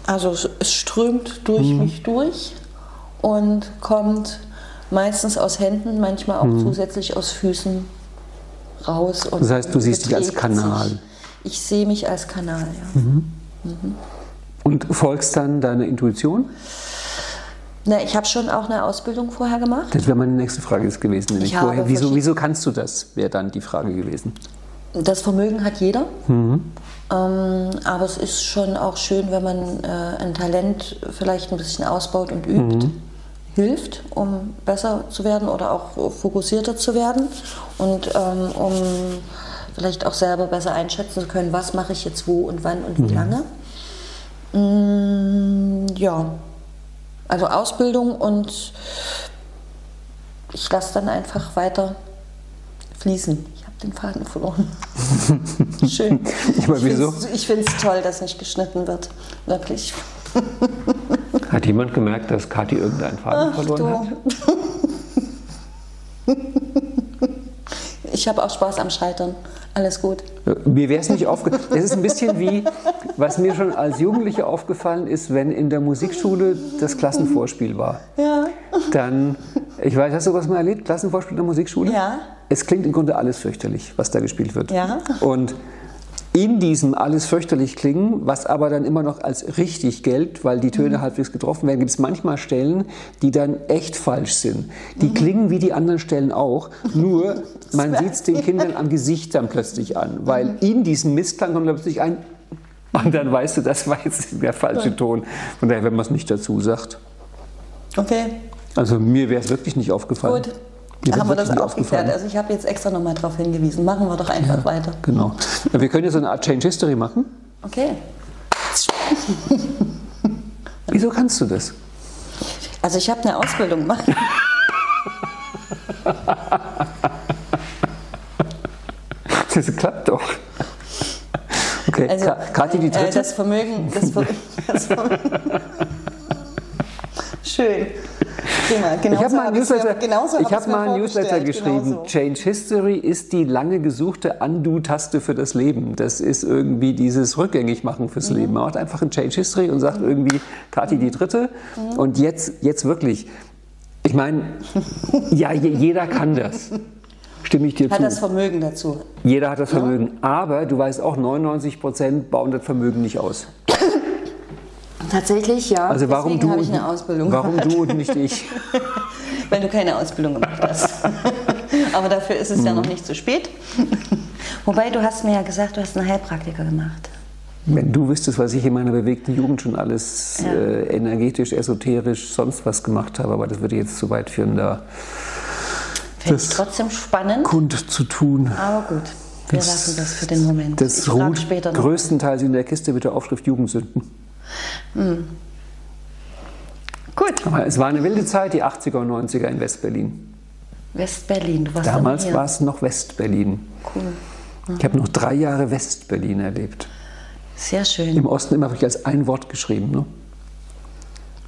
Also es strömt durch mhm. mich durch und kommt meistens aus Händen, manchmal auch mhm. zusätzlich aus Füßen raus. das heißt, du siehst dich als Kanal. Sich. Ich sehe mich als Kanal, ja. Mhm. Mhm. Und folgst dann deiner Intuition? Na, ich habe schon auch eine Ausbildung vorher gemacht. Das wäre meine nächste Frage gewesen. Nämlich vorher. Wieso, wieso kannst du das? Wäre dann die Frage gewesen. Das Vermögen hat jeder. Mhm. Ähm, aber es ist schon auch schön, wenn man äh, ein Talent vielleicht ein bisschen ausbaut und übt. Mhm hilft, um besser zu werden oder auch fokussierter zu werden und ähm, um vielleicht auch selber besser einschätzen zu können, was mache ich jetzt wo und wann und wie mhm. lange. Mm, ja, also Ausbildung und ich lasse dann einfach weiter fließen. Ich habe den Faden verloren. Schön. Ich finde es toll, dass nicht geschnitten wird. Wirklich. Hat jemand gemerkt, dass Kathi irgendeinen Faden Ach, verloren du. hat? Ich habe auch Spaß am Scheitern. Alles gut. Mir wäre es nicht aufgefallen. Es ist ein bisschen wie, was mir schon als Jugendliche aufgefallen ist, wenn in der Musikschule das Klassenvorspiel war. Ja. Dann, ich weiß, hast du was mal erlebt? Klassenvorspiel in der Musikschule? Ja. Es klingt im Grunde alles fürchterlich, was da gespielt wird. Ja. Und in diesem alles fürchterlich klingen, was aber dann immer noch als richtig gilt, weil die Töne mhm. halbwegs getroffen werden, gibt es manchmal Stellen, die dann echt falsch sind. Die mhm. klingen wie die anderen Stellen auch, nur man sieht es den Kindern am Gesicht dann plötzlich an, weil mhm. in diesem Missklang kommt plötzlich ein und dann weißt du, das war jetzt der falsche Ton. Von daher, wenn man es nicht dazu sagt. Okay. Also mir wäre es wirklich nicht aufgefallen. Gut. Mir haben wir das aufgeklärt. Also ich habe jetzt extra nochmal darauf hingewiesen. Machen wir doch einfach ja, weiter. Genau. Ja, wir können ja so eine Art Change History machen. Okay. Wieso kannst du das? Also ich habe eine Ausbildung gemacht. das klappt doch. Okay, also, Kathi die äh, dritte. das Vermögen, das Vermögen, das Vermögen. Schön. Prima, genau ich habe mal, Newsletter, ich hab mal ein Newsletter geschrieben. Genauso. Change History ist die lange gesuchte Undo-Taste für das Leben. Das ist irgendwie dieses Rückgängigmachen fürs mhm. Leben. Man macht einfach ein Change History und sagt irgendwie, Kathi die Dritte. Mhm. Und jetzt, jetzt wirklich. Ich meine, ja, jeder kann das. Stimme ich dir hat zu. Hat das Vermögen dazu. Jeder hat das Vermögen. Ja. Aber du weißt auch, 99 Prozent bauen das Vermögen nicht aus. Tatsächlich, ja. Also warum Deswegen du habe ich eine Ausbildung Warum gemacht. du und nicht ich? Weil du keine Ausbildung gemacht hast. Aber dafür ist es mhm. ja noch nicht zu spät. Wobei, du hast mir ja gesagt, du hast einen Heilpraktiker gemacht. Wenn du wüsstest, was ich in meiner bewegten Jugend schon alles ja. äh, energetisch, esoterisch, sonst was gemacht habe, aber das würde jetzt zu weit führen, da Finde ich trotzdem spannend. Kund zu tun. Aber gut, wir das, lassen das für den Moment. Das ruht später größtenteils in der Kiste mit der Aufschrift Jugendsünden. Hm. Gut. Aber es war eine wilde Zeit, die 80er und 90er in Westberlin. Westberlin, du warst Damals war es noch Westberlin. Cool. Mhm. Ich habe noch drei Jahre Westberlin erlebt. Sehr schön. Im Osten immer wirklich als ein Wort geschrieben. Ne?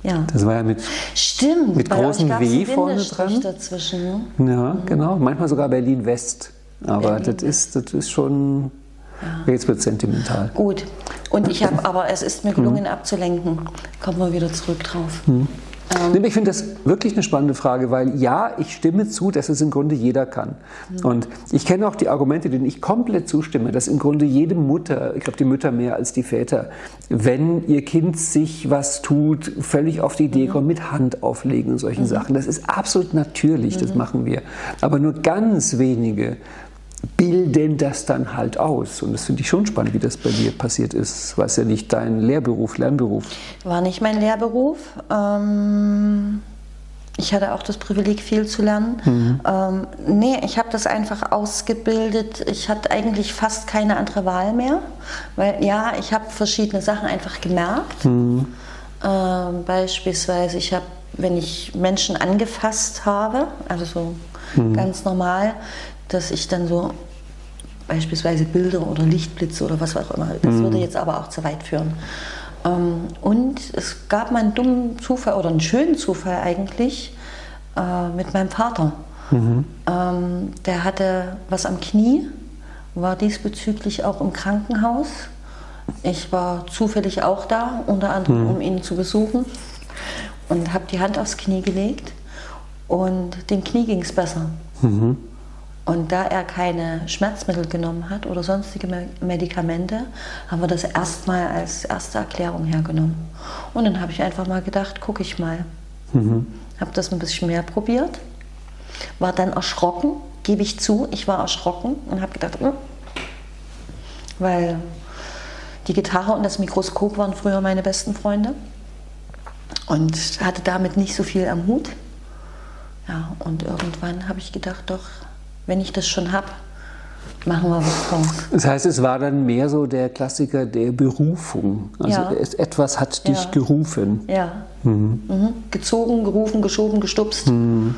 Ja. Das war ja mit, Stimmt, mit großem W vorne dran. Dazwischen, ne? Ja, mhm. genau. Manchmal sogar Berlin-West. Aber Berlin das, ist, das ist schon. Ja. Jetzt wird es sentimental. Gut. Und ich habe, aber es ist mir gelungen mhm. abzulenken. Kommen wir wieder zurück drauf. Mhm. Ähm. Ich finde das wirklich eine spannende Frage, weil ja, ich stimme zu, dass es im Grunde jeder kann. Mhm. Und ich kenne auch die Argumente, denen ich komplett zustimme, dass im Grunde jede Mutter, ich glaube die Mütter mehr als die Väter, wenn ihr Kind sich was tut, völlig auf die Idee mhm. kommt, mit Hand auflegen und solchen mhm. Sachen. Das ist absolut natürlich, das mhm. machen wir. Aber nur ganz wenige bilden das dann halt aus. Und das finde ich schon spannend, wie das bei dir passiert ist. War es ja nicht dein Lehrberuf, Lernberuf. War nicht mein Lehrberuf. Ähm, ich hatte auch das Privileg, viel zu lernen. Mhm. Ähm, nee, ich habe das einfach ausgebildet. Ich hatte eigentlich fast keine andere Wahl mehr. Weil ja, ich habe verschiedene Sachen einfach gemerkt. Mhm. Ähm, beispielsweise, ich habe, wenn ich Menschen angefasst habe, also so mhm. ganz normal, dass ich dann so beispielsweise Bilder oder Lichtblitze oder was auch immer, das mhm. würde jetzt aber auch zu weit führen. Ähm, und es gab mal einen dummen Zufall oder einen schönen Zufall eigentlich äh, mit meinem Vater. Mhm. Ähm, der hatte was am Knie, war diesbezüglich auch im Krankenhaus. Ich war zufällig auch da, unter anderem mhm. um ihn zu besuchen und habe die Hand aufs Knie gelegt und dem Knie ging es besser. Mhm. Und da er keine Schmerzmittel genommen hat oder sonstige Medikamente, haben wir das erstmal als erste Erklärung hergenommen. Und dann habe ich einfach mal gedacht, gucke ich mal. Mhm. Habe das ein bisschen mehr probiert, war dann erschrocken, gebe ich zu, ich war erschrocken und habe gedacht, hm. weil die Gitarre und das Mikroskop waren früher meine besten Freunde und hatte damit nicht so viel am Hut. Ja, und irgendwann habe ich gedacht, doch, wenn ich das schon habe, machen wir was draus. Das heißt, es war dann mehr so der Klassiker der Berufung. Also ja. etwas hat dich ja. gerufen. Ja. Mhm. Mhm. Gezogen, gerufen, geschoben, gestupst. Mhm.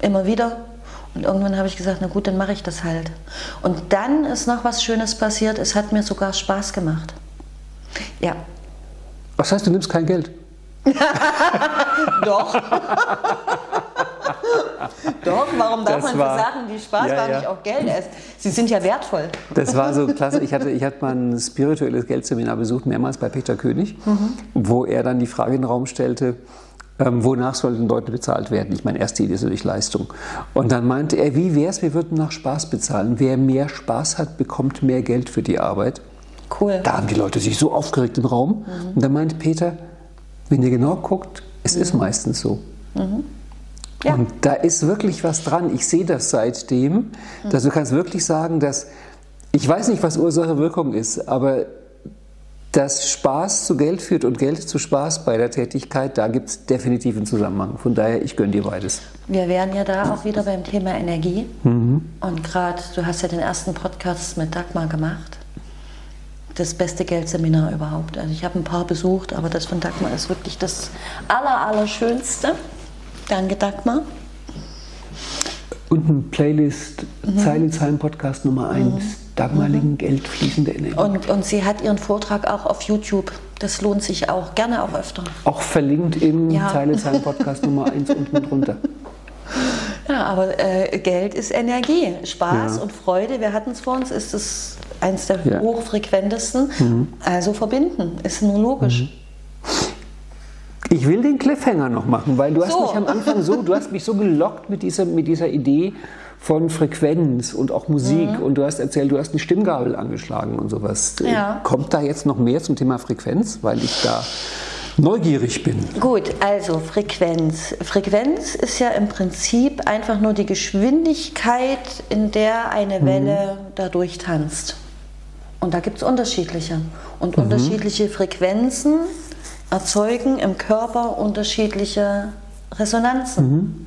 Immer wieder. Und irgendwann habe ich gesagt, na gut, dann mache ich das halt. Und dann ist noch was Schönes passiert. Es hat mir sogar Spaß gemacht. Ja. Was heißt, du nimmst kein Geld? Doch. Doch, warum darf das man war, für Sachen, die Spaß ja, machen, ja. nicht auch Geld essen? Sie sind ja wertvoll. Das war so klasse. Ich hatte, ich hatte mal ein spirituelles Geldseminar besucht, mehrmals bei Peter König, mhm. wo er dann die Frage in den Raum stellte, ähm, wonach sollten Leute bezahlt werden? Ich meine, erste Idee ist natürlich Leistung. Und dann meinte er, wie wäre es, wir würden nach Spaß bezahlen. Wer mehr Spaß hat, bekommt mehr Geld für die Arbeit. Cool. Da haben die Leute sich so aufgeregt im Raum. Mhm. Und dann meint Peter, wenn ihr genau guckt, es mhm. ist meistens so. Mhm. Ja. Und da ist wirklich was dran. Ich sehe das seitdem, dass du kannst wirklich sagen, dass ich weiß nicht, was Ursache Wirkung ist, aber dass Spaß zu Geld führt und Geld zu Spaß bei der Tätigkeit, da gibt es definitiv einen Zusammenhang. Von daher, ich gönne dir beides. Wir wären ja da auch wieder beim Thema Energie. Mhm. Und gerade, du hast ja den ersten Podcast mit Dagmar gemacht. Das beste Geldseminar überhaupt. Also ich habe ein paar besucht, aber das von Dagmar ist wirklich das aller, Allerschönste. Danke, Dagmar. Und eine Playlist, mhm. Zeile, Zeilen, Podcast Nummer 1, mhm. Dagmar mhm. Geld, fließende Energie. Und, und sie hat ihren Vortrag auch auf YouTube. Das lohnt sich auch, gerne auch öfter. Auch verlinkt im ja. Zeile, Zeilen, Podcast Nummer 1 unten drunter. Ja, aber äh, Geld ist Energie. Spaß ja. und Freude, wir hatten es vor uns, ist es eins der ja. hochfrequentesten. Mhm. Also verbinden, ist nur logisch. Mhm. Ich will den Cliffhanger noch machen, weil du so. hast mich am Anfang so, du hast mich so gelockt mit dieser, mit dieser Idee von Frequenz und auch Musik mhm. und du hast erzählt, du hast eine Stimmgabel angeschlagen und sowas. Ja. Kommt da jetzt noch mehr zum Thema Frequenz, weil ich da neugierig bin? Gut, also Frequenz. Frequenz ist ja im Prinzip einfach nur die Geschwindigkeit, in der eine mhm. Welle mhm. dadurch tanzt. Und da gibt es unterschiedliche. Und mhm. unterschiedliche Frequenzen erzeugen im Körper unterschiedliche Resonanzen. Mhm.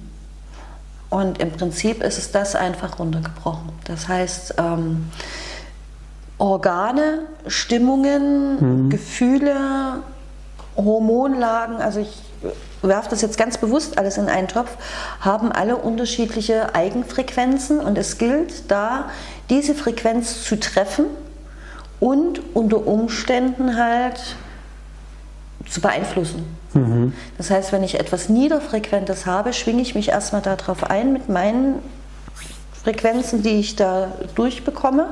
Und im Prinzip ist es das einfach runtergebrochen. Das heißt, ähm, Organe, Stimmungen, mhm. Gefühle, Hormonlagen, also ich werfe das jetzt ganz bewusst alles in einen Topf, haben alle unterschiedliche Eigenfrequenzen und es gilt da, diese Frequenz zu treffen und unter Umständen halt zu beeinflussen. Mhm. Das heißt, wenn ich etwas Niederfrequentes habe, schwinge ich mich erstmal darauf ein mit meinen Frequenzen, die ich da durchbekomme,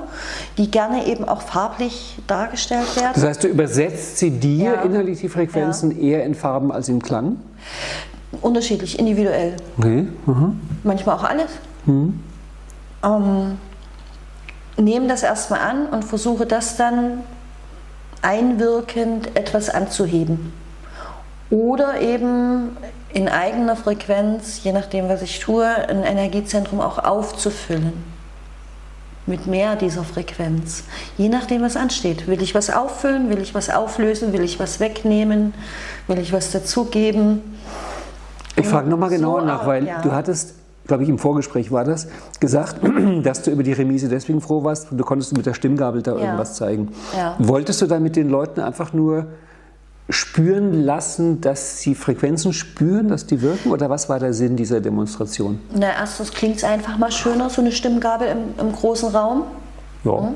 die gerne eben auch farblich dargestellt werden. Das heißt, du übersetzt sie dir ja. innerlich die Frequenzen ja. eher in Farben als in Klang? Unterschiedlich, individuell. Okay. Mhm. Manchmal auch alles. Mhm. Ähm, nehme das erstmal an und versuche das dann einwirkend etwas anzuheben. Oder eben in eigener Frequenz, je nachdem, was ich tue, ein Energiezentrum auch aufzufüllen. Mit mehr dieser Frequenz. Je nachdem, was ansteht. Will ich was auffüllen? Will ich was auflösen? Will ich was wegnehmen? Will ich was dazugeben? Ich frage nochmal genauer so nach, weil ja. du hattest glaube ich, im Vorgespräch war das, gesagt, dass du über die Remise deswegen froh warst, du konntest mit der Stimmgabel da ja. irgendwas zeigen. Ja. Wolltest du da mit den Leuten einfach nur spüren lassen, dass sie Frequenzen spüren, dass die wirken? Oder was war der Sinn dieser Demonstration? Na, erstens klingt es einfach mal schöner, so eine Stimmgabel im, im großen Raum. Ja. Mhm.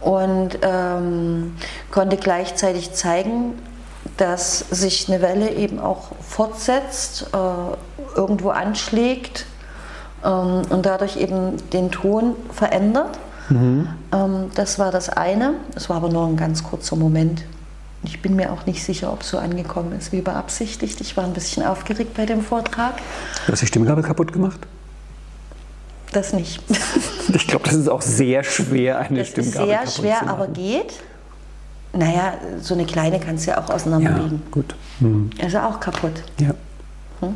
Und ähm, konnte gleichzeitig zeigen, dass sich eine Welle eben auch fortsetzt, äh, irgendwo anschlägt ähm, und dadurch eben den Ton verändert. Mhm. Ähm, das war das eine. Es war aber nur ein ganz kurzer Moment. Ich bin mir auch nicht sicher, ob es so angekommen ist wie beabsichtigt. Ich war ein bisschen aufgeregt bei dem Vortrag. Du hast die Stimmgabel kaputt gemacht? Das nicht. ich glaube, das ist auch sehr schwer, eine das Stimmgabel ist sehr schwer, aber geht. Naja, so eine kleine kannst du ja auch auseinanderlegen. Ja, gut. Mhm. Also auch kaputt. Ja. Hm?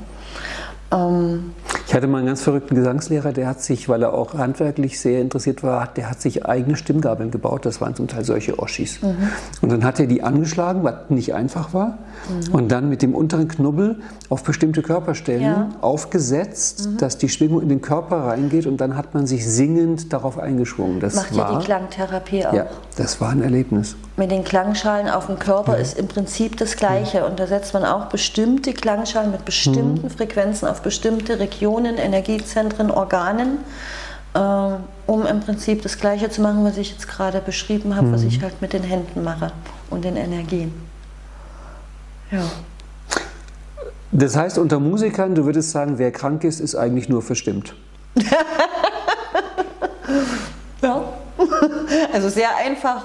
Ähm, ich hatte mal einen ganz verrückten Gesangslehrer, der hat sich, weil er auch handwerklich sehr interessiert war, der hat sich eigene Stimmgabeln gebaut. Das waren zum Teil solche Oschis. Mhm. Und dann hat er die angeschlagen, was nicht einfach war. Mhm. Und dann mit dem unteren Knubbel auf bestimmte Körperstellen ja. aufgesetzt, mhm. dass die Schwingung in den Körper reingeht. Und dann hat man sich singend darauf eingeschwungen. Das Macht war, ja die Klangtherapie auch. Ja, das war ein Erlebnis. Mit den Klangschalen auf dem Körper ist im Prinzip das Gleiche. Und da setzt man auch bestimmte Klangschalen mit bestimmten mhm. Frequenzen auf bestimmte Regionen Regionen, Energiezentren, Organen, äh, um im Prinzip das Gleiche zu machen, was ich jetzt gerade beschrieben habe, mhm. was ich halt mit den Händen mache und den Energien. Ja. Das heißt, unter Musikern, du würdest sagen, wer krank ist, ist eigentlich nur verstimmt. ja. Also sehr einfach,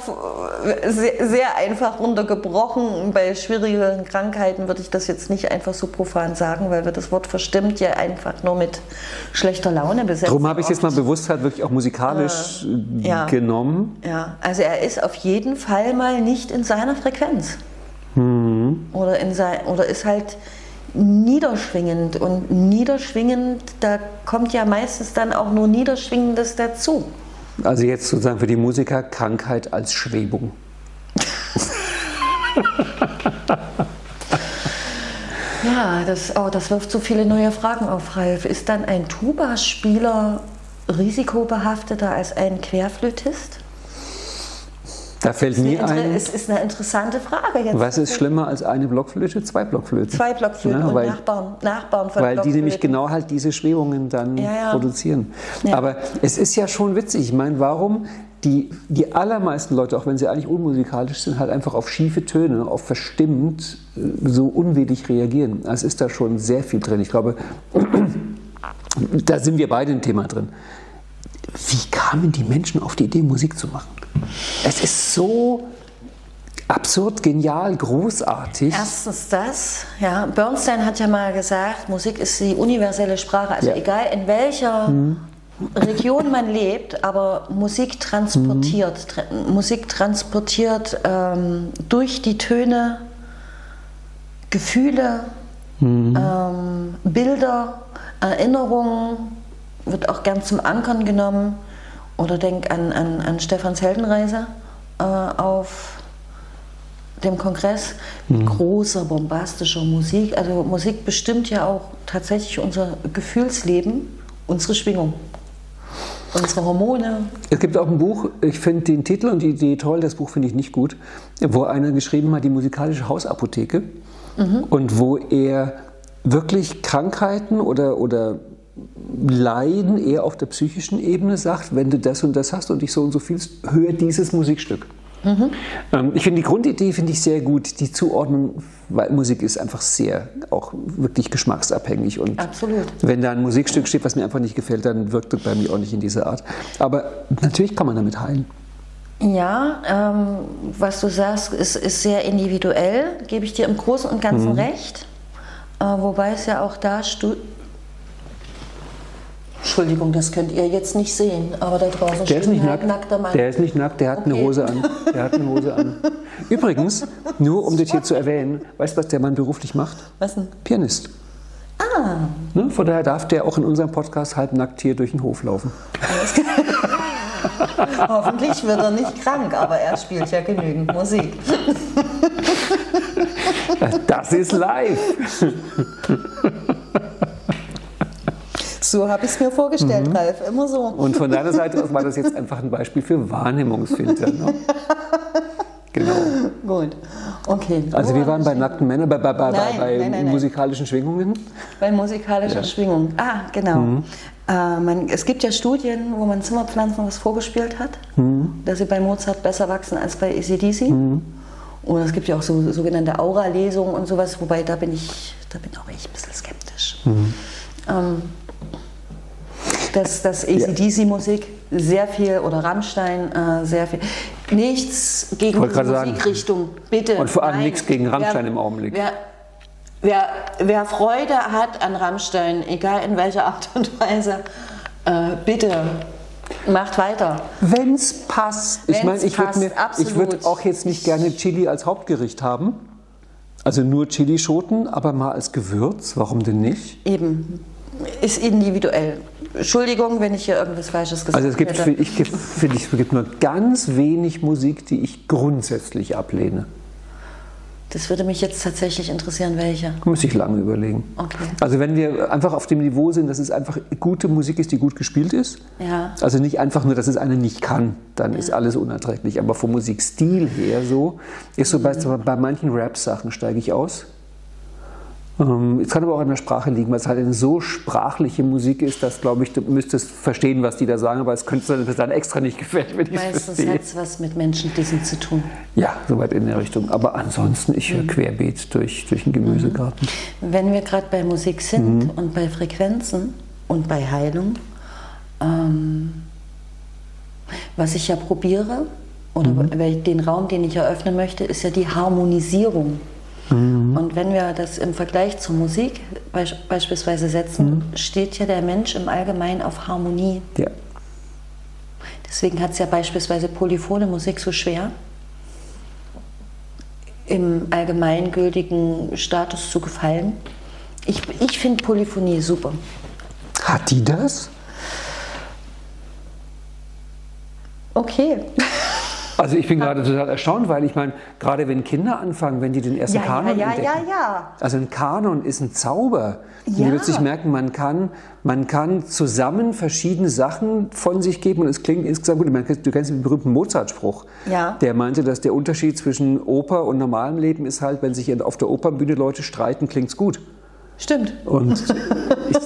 sehr, sehr, einfach runtergebrochen. Bei schwierigen Krankheiten würde ich das jetzt nicht einfach so profan sagen, weil wir das Wort verstimmt ja einfach nur mit schlechter Laune besetzen. Darum habe ich es jetzt mal bewusst halt wirklich auch musikalisch äh, ja. genommen. Ja, also er ist auf jeden Fall mal nicht in seiner Frequenz. Mhm. Oder, in sein, oder ist halt niederschwingend. Und niederschwingend, da kommt ja meistens dann auch nur Niederschwingendes dazu. Also jetzt sozusagen für die Musiker Krankheit als Schwebung. ja, das, oh, das wirft so viele neue Fragen auf, Ralf. Ist dann ein Tuba-Spieler risikobehafteter als ein Querflötist? Da fällt mir ein. Es ist eine interessante Frage jetzt. Was ist schlimmer als eine Blockflöte? Zwei Blockflöten. Zwei Blockflöten ja, und weil, Nachbarn, Nachbarn von Weil die nämlich genau halt diese Schwebungen dann ja, ja. produzieren. Aber es ist ja schon witzig. Ich meine, warum die, die allermeisten Leute, auch wenn sie eigentlich unmusikalisch sind, halt einfach auf schiefe Töne, auf verstimmt äh, so unwillig reagieren. Also ist da schon sehr viel drin. Ich glaube, da sind wir beide ein Thema drin. Wie kamen die Menschen auf die Idee, Musik zu machen? Es ist so absurd, genial, großartig. Erstens das, ja. Bernstein hat ja mal gesagt, Musik ist die universelle Sprache. Also ja. egal in welcher mhm. Region man lebt, aber Musik transportiert, mhm. Musik transportiert ähm, durch die Töne Gefühle, mhm. ähm, Bilder, Erinnerungen, wird auch gern zum Ankern genommen. Oder denk an, an, an Stefans Heldenreise äh, auf dem Kongress mit großer, bombastischer Musik. Also Musik bestimmt ja auch tatsächlich unser Gefühlsleben, unsere Schwingung, unsere Hormone. Es gibt auch ein Buch, ich finde den Titel und die Idee toll, das Buch finde ich nicht gut, wo einer geschrieben hat, die musikalische Hausapotheke und wo er wirklich Krankheiten oder, oder Leiden eher auf der psychischen Ebene sagt, wenn du das und das hast und dich so und so fühlst, hör dieses Musikstück. Ähm, Ich finde die Grundidee finde ich sehr gut, die Zuordnung, weil Musik ist einfach sehr auch wirklich geschmacksabhängig und Absolut. wenn da ein Musikstück steht, was mir einfach nicht gefällt, dann wirkt es bei mir auch nicht in dieser Art. Aber natürlich kann man damit heilen. Ja, ähm, was du sagst, ist, ist sehr individuell, gebe ich dir im Großen und Ganzen recht. Äh, wobei es ja auch da Entschuldigung, das könnt ihr jetzt nicht sehen, aber da draußen Der ist steht nicht ein nackt. nackter Mann. Der ist nicht nackt, der hat eine Okay. Hose an. Der hat eine Hose an. Übrigens, nur um das hier zu erwähnen, weißt du, was der Mann beruflich macht? Was denn? Pianist. Ah, Ne? Von daher darf der auch in unserem Podcast halbnackt hier durch den Hof laufen. hoffentlich wird er nicht krank, aber er spielt ja genügend Musik. Das ist live. So habe ich es mir vorgestellt, Mhm. Ralf, immer so. Und von deiner Seite aus war das jetzt einfach ein Beispiel für Wahrnehmungsfilter. Ne? Genau. Gut, okay. Also wir waren bei nackten Männern, bei, bei, bei, Nein, bei nein, nein, musikalischen Schwingungen. Bei musikalischer Schwingung. Ah, genau. Mhm. Äh, man, es gibt ja Studien, wo man Zimmerpflanzen was vorgespielt hat, Mhm. dass sie bei Mozart besser wachsen als bei ACDC. Und es gibt ja auch so sogenannte Aura-Lesungen und sowas, wobei da bin ich, da bin auch ich ein bisschen skeptisch. Mhm. Ähm, dass, dass ACDC-Musik sehr viel oder Rammstein äh, sehr viel. Nichts gegen die. Musikrichtung, bitte. Und vor allem nein. nichts gegen Rammstein Wer- im Augenblick. Wer, wer, wer Freude hat an Rammstein, egal in welcher Art und Weise, äh, bitte macht weiter. Wenn es passt. Ich Wenn's meine, ich würde mir, ich würde auch jetzt nicht gerne Chili als Hauptgericht haben. Also nur Chilischoten, aber mal als Gewürz. Warum denn nicht? Eben. Ist individuell. Entschuldigung, wenn ich hier irgendwas Falsches gesagt Also es gibt, hätte. ich, finde ich, es gibt nur ganz wenig Musik, die ich grundsätzlich ablehne. Das würde mich jetzt tatsächlich interessieren, welche. Muss ich lange überlegen. Okay. Also wenn wir einfach auf dem Niveau sind, dass es einfach gute Musik ist, die gut gespielt ist. Ja. Also nicht einfach nur, dass es einer nicht kann, dann ist alles unerträglich. Aber vom Musikstil her so, ist so bei, bei manchen Rap-Sachen steige ich aus. Ähm, Es kann aber auch an der Sprache liegen, weil es halt eine so sprachliche Musik ist, dass, glaube ich, du müsstest verstehen, was die da sagen, aber es könnte dann extra nicht gefällt, wenn ich es Meistens verstehe. hat es was mit Menschendissen zu tun. Ja, soweit in der Richtung. Aber ansonsten, ich höre querbeet durch, durch den Gemüsegarten. Wenn wir gerade bei Musik sind und bei Frequenzen und bei Heilung, ähm, was ich ja probiere, oder wel- den Raum, den ich eröffnen möchte, ist ja die Harmonisierung. Und wenn wir das im Vergleich zur Musik beisch- beispielsweise setzen, steht ja der Mensch im Allgemeinen auf Harmonie. Ja. Deswegen hat es ja beispielsweise polyphone Musik so schwer, im allgemeingültigen Status zu gefallen. Ich, ich finde Polyphonie super. Hat die das? Okay. Also ich bin gerade total erstaunt, weil ich meine, gerade wenn Kinder anfangen, wenn die den ersten Ja, ja, Kanon ja, entdecken. ja, ja. Also ein Kanon ist ein Zauber. Die Ja. plötzlich merken, man kann, man kann zusammen verschiedene Sachen von sich geben und es klingt insgesamt gut. Meine, Du kennst den berühmten Mozart-Spruch. Ja. Der meinte, dass der Unterschied zwischen Oper und normalem Leben ist halt, wenn sich auf der Opernbühne Leute streiten, klingt's gut. Stimmt. Und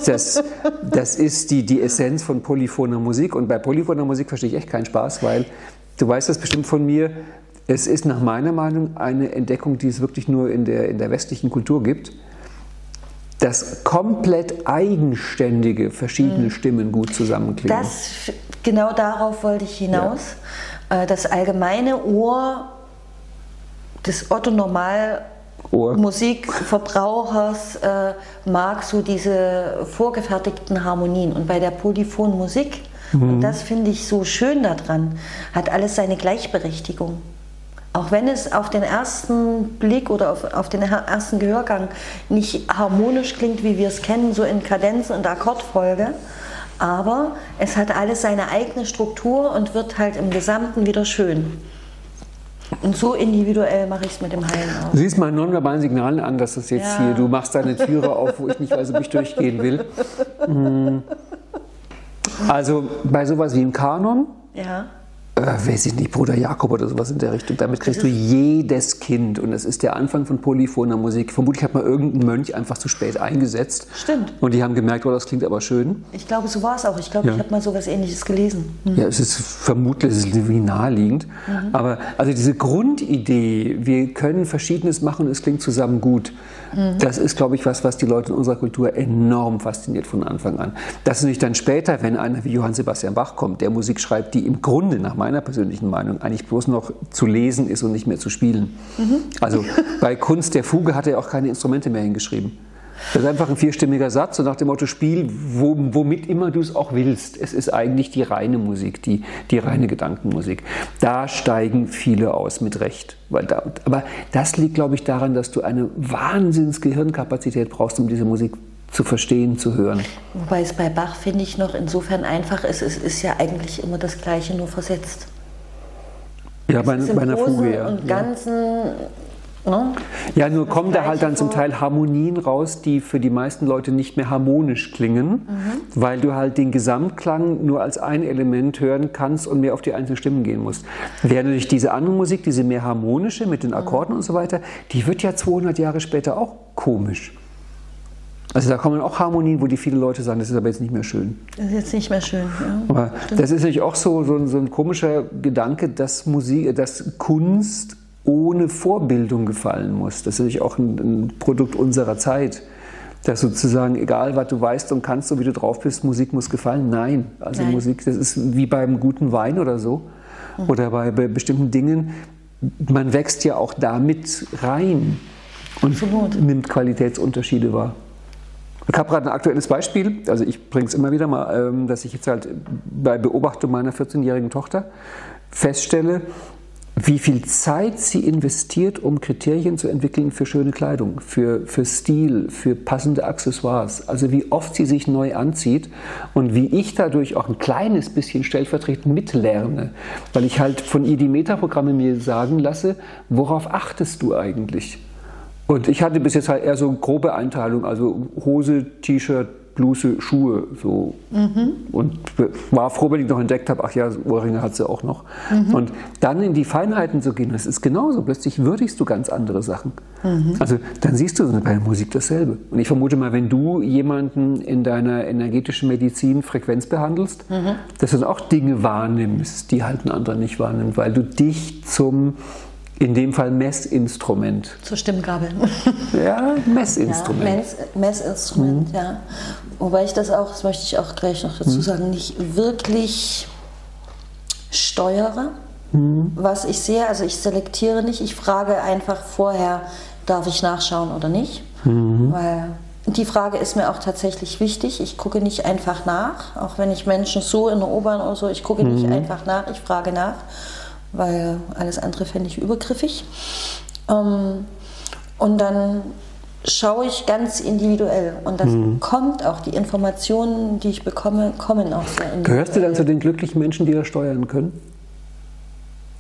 das, das ist die, die Essenz von polyphoner Musik. Und bei polyphoner Musik verstehe ich echt keinen Spaß, weil du weißt das bestimmt von mir. Es ist nach meiner Meinung eine Entdeckung, die es wirklich nur in der, in der westlichen Kultur gibt, dass komplett eigenständige verschiedene Stimmen gut zusammenklingen. Das, genau darauf wollte ich hinaus. Äh, Das allgemeine Ohr des Otto Normal Ohr. Musikverbrauchers äh, mag so diese vorgefertigten Harmonien. Und bei der polyphonen Musik, und das finde ich so schön daran, hat alles seine Gleichberechtigung. Auch wenn es auf den ersten Blick oder auf, auf den ersten Gehörgang nicht harmonisch klingt, wie wir es kennen, so in Kadenzen und Akkordfolge, aber es hat alles seine eigene Struktur und wird halt im Gesamten wieder schön. Und so individuell mache ich es mit dem Heilen auch. Du siehst meinen nonverbalen Signalen an, dass das jetzt ja. hier, du machst deine Türe auf, wo ich nicht weiß, ob ich durchgehen will. Hm. Also bei sowas wie im Kanon, ja äh, weiß ich nicht, Bruder Jakob oder sowas in der Richtung. Damit kriegst du jedes Kind. Und das ist der Anfang von polyphoner Musik. Vermutlich hat mal irgendein Mönch einfach zu spät eingesetzt. Stimmt. Und die haben gemerkt, oh, das klingt aber schön. Ich glaube, so war es auch. Ich glaube, ja. ich habe mal sowas ähnliches gelesen. Mhm. Ja, es ist vermutlich es ist wie naheliegend. Mhm. Aber also diese Grundidee, wir können Verschiedenes machen und es klingt zusammen gut. Mhm. Das ist, glaube ich, was, was die Leute in unserer Kultur enorm fasziniert von Anfang an. Das ist nicht dann später, wenn einer wie Johann Sebastian Bach kommt, der Musik schreibt, die im Grunde nach meiner persönlichen Meinung eigentlich bloß noch zu lesen ist und nicht mehr zu spielen. Mhm. Also bei Kunst der Fuge hat er auch keine Instrumente mehr hingeschrieben. Das ist einfach ein vierstimmiger Satz und nach dem Motto Spiel, wo, womit immer du es auch willst. Es ist eigentlich die reine Musik, die, die reine Gedankenmusik. Da steigen viele aus, mit Recht. Weil da, aber das liegt, glaube ich, daran, dass du eine Wahnsinns Gehirnkapazität brauchst, um diese Musik zu verstehen, zu hören. Wobei es bei Bach, finde ich, noch insofern einfach ist, es ist ja eigentlich immer das Gleiche, nur versetzt. Ja, bei, bei einer Fuge, ja. und Ganzen Ne? Ja, nur kommen da halt dann zum Teil Harmonien raus, die für die meisten Leute nicht mehr harmonisch klingen, mhm. weil du halt den Gesamtklang nur als ein Element hören kannst und mehr auf die einzelnen Stimmen gehen musst. Während durch diese andere Musik, diese mehr harmonische mit den Akkorden mhm. und so weiter, die wird ja 200 Jahre später auch komisch. Also da kommen auch Harmonien, wo die viele Leute sagen, das ist aber jetzt nicht mehr schön. Das ist jetzt nicht mehr schön. Ja. Das ist natürlich auch so, so, so ein komischer Gedanke, dass Musik, dass Kunst ohne Vorbildung gefallen muss. Das ist natürlich auch ein, ein Produkt unserer Zeit. Dass sozusagen, egal was du weißt und kannst, so wie du drauf bist, Musik muss gefallen. Nein. Also Nein. Musik, das ist wie beim guten Wein oder so. Mhm. Oder bei, bei bestimmten Dingen. Man wächst ja auch damit rein und Absolut. nimmt Qualitätsunterschiede wahr. Ich habe gerade ein aktuelles Beispiel, also ich bringe es immer wieder mal, ähm, dass ich jetzt halt bei Beobachtung meiner 14-jährigen Tochter feststelle, wie viel Zeit sie investiert, um Kriterien zu entwickeln für schöne Kleidung, für, für Stil, für passende Accessoires. Also wie oft sie sich neu anzieht und wie ich dadurch auch ein kleines bisschen stellvertretend mitlerne, weil ich halt von ihr die Metaprogramme mir sagen lasse, worauf achtest du eigentlich? Und ich hatte bis jetzt halt eher so grobe Einteilung, also Hose, T-Shirt, Bluse, Schuhe. So. Mhm. Und war froh, wenn ich noch entdeckt habe, ach ja, Ohrringe hat sie auch noch. Mhm. Und dann in die Feinheiten zu gehen, das ist genauso. Plötzlich würdigst du ganz andere Sachen. Mhm. Also dann siehst du bei der Musik dasselbe. Und ich vermute mal, wenn du jemanden in deiner energetischen Medizin Frequenz behandelst, mhm. dass du dann auch Dinge wahrnimmst, die halt ein anderer nicht wahrnimmt, weil du dich zum in dem Fall Messinstrument. Zur Stimmgabel. Ja, Messinstrument. Ja, Mess, Messinstrument, mhm. ja. Wobei ich das auch, das möchte ich auch gleich noch dazu mhm. sagen, nicht wirklich steuere, mhm. was ich sehe. Also ich selektiere nicht, ich frage einfach vorher, darf ich nachschauen oder nicht. Mhm. Weil die Frage ist mir auch tatsächlich wichtig. Ich gucke nicht einfach nach, auch wenn ich Menschen so in der U-Bahn oder so, ich gucke nicht mhm. einfach nach, ich frage nach weil alles andere fände ich übergriffig. Ähm, und dann schaue ich ganz individuell und das mhm. kommt auch, die Informationen, die ich bekomme, kommen auch sehr individuell. Gehörst du dann zu den glücklichen Menschen, die das steuern können?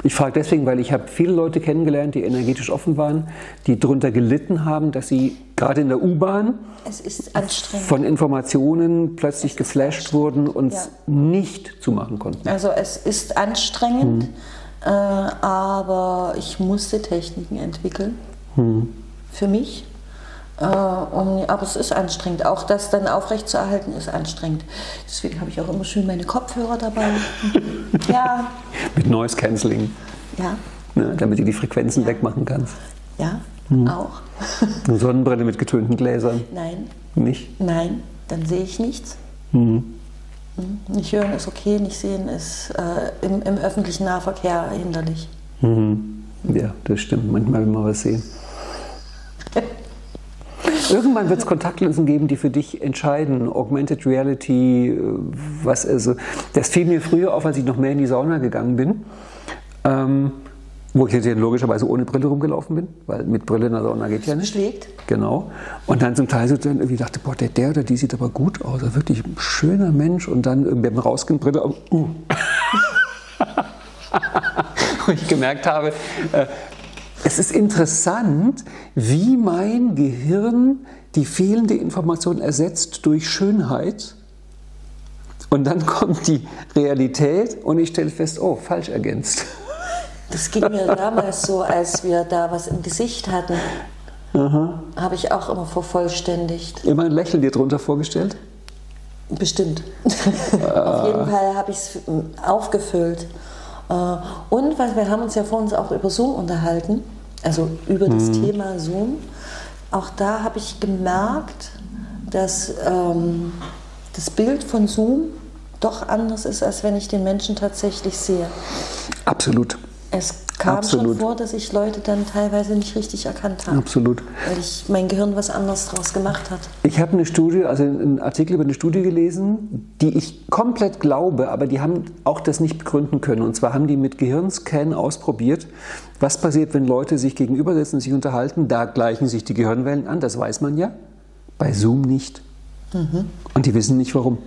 Ich frage deswegen, weil ich habe viele Leute kennengelernt, die energetisch offen waren, die darunter gelitten haben, dass sie gerade in der U-Bahn von Informationen plötzlich geflasht wurden und ja. nicht zumachen konnten. Also es ist anstrengend. Mhm äh, aber ich musste Techniken entwickeln hm. für mich. Äh, um, aber es ist anstrengend. Auch das dann aufrechtzuerhalten ist anstrengend. Deswegen habe ich auch immer schön meine Kopfhörer dabei. ja. Mit Noise Cancelling. Ja. Ne, damit du die Frequenzen ja. wegmachen kannst. Ja, hm. auch. Eine Sonnenbrille mit getönten Gläsern? Nein. Nicht? Nein, dann sehe ich nichts. Hm. Nicht hören ist okay, nicht sehen ist äh, im, im, öffentlichen Nahverkehr hinderlich. Mhm. Ja, das stimmt. Manchmal will man was sehen. Irgendwann wird es Kontaktlinsen geben, die für dich entscheiden. Augmented Reality, äh, was also. Das fiel mir früher auf, als ich noch mehr in die Sauna gegangen bin. Ähm, wo ich jetzt logischerweise ohne Brille rumgelaufen bin, weil mit Brille in der Sauna geht ja nicht. Schlägt. Genau. Und dann zum Teil so dann irgendwie dachte, boah, der, der oder die sieht aber gut aus, also wirklich ein schöner Mensch. Und dann beim Rausgehen Brille, uh. wo ich gemerkt habe, äh, es ist interessant, wie mein Gehirn die fehlende Information ersetzt durch Schönheit. Und dann kommt die Realität und ich stelle fest, oh, falsch ergänzt. Das ging mir damals so, als wir da was im Gesicht hatten. Habe ich auch immer vervollständigt. Immer ein Lächeln dir drunter vorgestellt? Bestimmt. Auf jeden Fall habe ich es aufgefüllt. Äh, und weil wir haben uns ja vor uns auch über Zoom unterhalten, also über das mhm. Thema Zoom. Auch da habe ich gemerkt, dass ähm, das Bild von Zoom doch anders ist, als wenn ich den Menschen tatsächlich sehe. Absolut. Es kam Absolut. schon vor, dass ich Leute dann teilweise nicht richtig erkannt habe. Absolut. Weil ich mein Gehirn was anderes draus gemacht hat. Ich habe eine Studie, also einen Artikel über eine Studie gelesen, die ich komplett glaube, aber die haben auch das nicht begründen können. Und zwar haben die mit Gehirnscan ausprobiert, was passiert, wenn Leute sich gegenübersetzen, sich unterhalten. Da gleichen sich die Gehirnwellen an, das weiß man ja. Bei Zoom nicht. Mhm. Und die wissen nicht warum.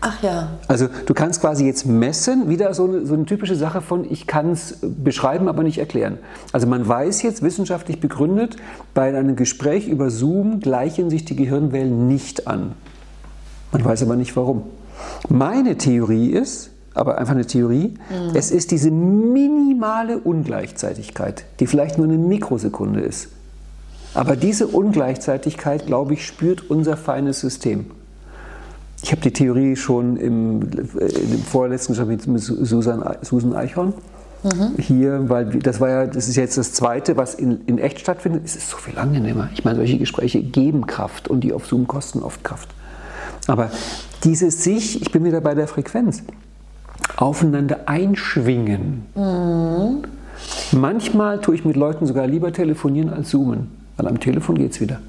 Ach ja. Also du kannst quasi jetzt messen, wieder so eine, so eine typische Sache von, ich kann es beschreiben, aber nicht erklären. Also man weiß jetzt wissenschaftlich begründet, bei einem Gespräch über Zoom gleichen sich die Gehirnwellen nicht an. Man weiß aber nicht warum. Meine Theorie ist, aber einfach eine Theorie, mhm. es ist diese minimale Ungleichzeitigkeit, die vielleicht nur eine Mikrosekunde ist. Aber diese Ungleichzeitigkeit, glaube ich, spürt unser feines System. Ich habe die Theorie schon im, äh, im vorletzten Gespräch mit Susan, Susan Eichhorn. Mhm. Hier, weil das war ja, das ist jetzt das zweite, was in, in echt stattfindet. Es ist so viel angenehmer. Ich meine, solche Gespräche geben Kraft und die auf Zoom kosten oft Kraft. Aber dieses sich, ich bin wieder bei der Frequenz, aufeinander einschwingen. Mhm. Manchmal tue ich mit Leuten sogar lieber telefonieren als zoomen, weil am Telefon geht es wieder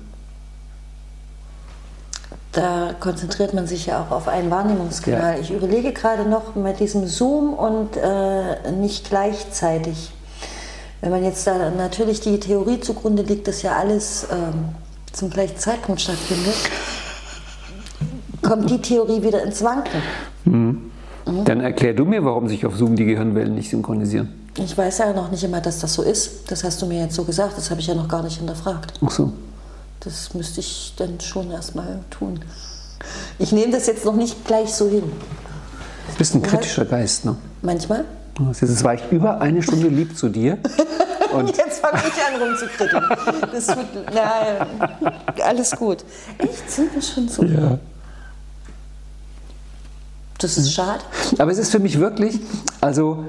da konzentriert man sich ja auch auf einen Wahrnehmungskanal. Ja. Ich überlege gerade noch mit diesem Zoom und äh, nicht gleichzeitig. Wenn man jetzt da natürlich die Theorie zugrunde liegt, dass ja alles ähm, zum gleichen Zeitpunkt stattfindet, kommt die Theorie wieder ins Wanken. Mhm. Mhm. Dann erklär du mir, warum sich auf Zoom die Gehirnwellen nicht synchronisieren. Ich weiß ja noch nicht immer, dass das so ist. Das hast du mir jetzt so gesagt, das habe ich ja noch gar nicht hinterfragt. Ach so. Das müsste ich dann schon erstmal tun. Ich nehme das jetzt noch nicht gleich so hin. Du bist ein kritischer Geist, ne? Manchmal. Es war ich über eine Stunde lieb zu dir. Und jetzt fange ich an rumzukriegen. Das tut, nein, alles gut. Echt, sind wir schon so? Ja. Das ist schade. Aber es ist für mich wirklich, also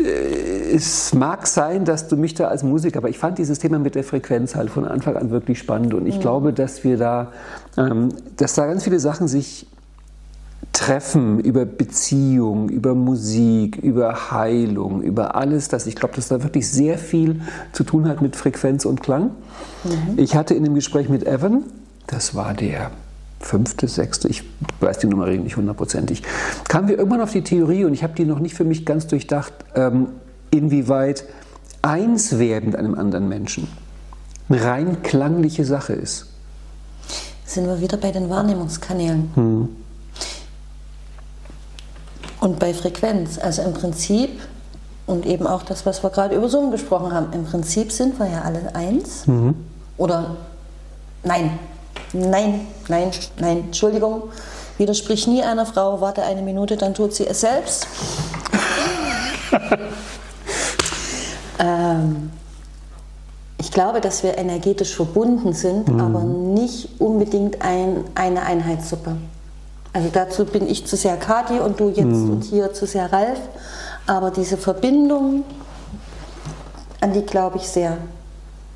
es mag sein, dass du mich da als Musiker, aber ich fand dieses Thema mit der Frequenz halt von Anfang an wirklich spannend und ich mhm. glaube, dass wir da, ähm, dass da ganz viele Sachen sich treffen über Beziehung, über Musik, über Heilung, über alles das. Ich glaube, dass da wirklich sehr viel zu tun hat mit Frequenz und Klang. Mhm. Ich hatte in dem Gespräch mit Evan, das war der fünfte, sechste, ich weiß die Nummer nicht hundertprozentig, kamen wir irgendwann auf die Theorie, und ich habe die noch nicht für mich ganz durchdacht, ähm, inwieweit eins werden mit einem anderen Menschen eine rein klangliche Sache ist. Sind wir wieder bei den Wahrnehmungskanälen. Hm. Und bei Frequenz, also im Prinzip, und eben auch das, was wir gerade über Zoom gesprochen haben, im Prinzip sind wir ja alle eins. Mhm. Oder nein, Nein, nein, nein, Entschuldigung. Widersprich nie einer Frau, warte eine Minute, dann tut sie es selbst. ähm, ich glaube, dass wir energetisch verbunden sind, mhm. aber nicht unbedingt ein, eine Einheitssuppe. Also dazu bin ich zu sehr Kathi und du jetzt mhm. und hier zu sehr Ralf. Aber diese Verbindung, an die glaube ich sehr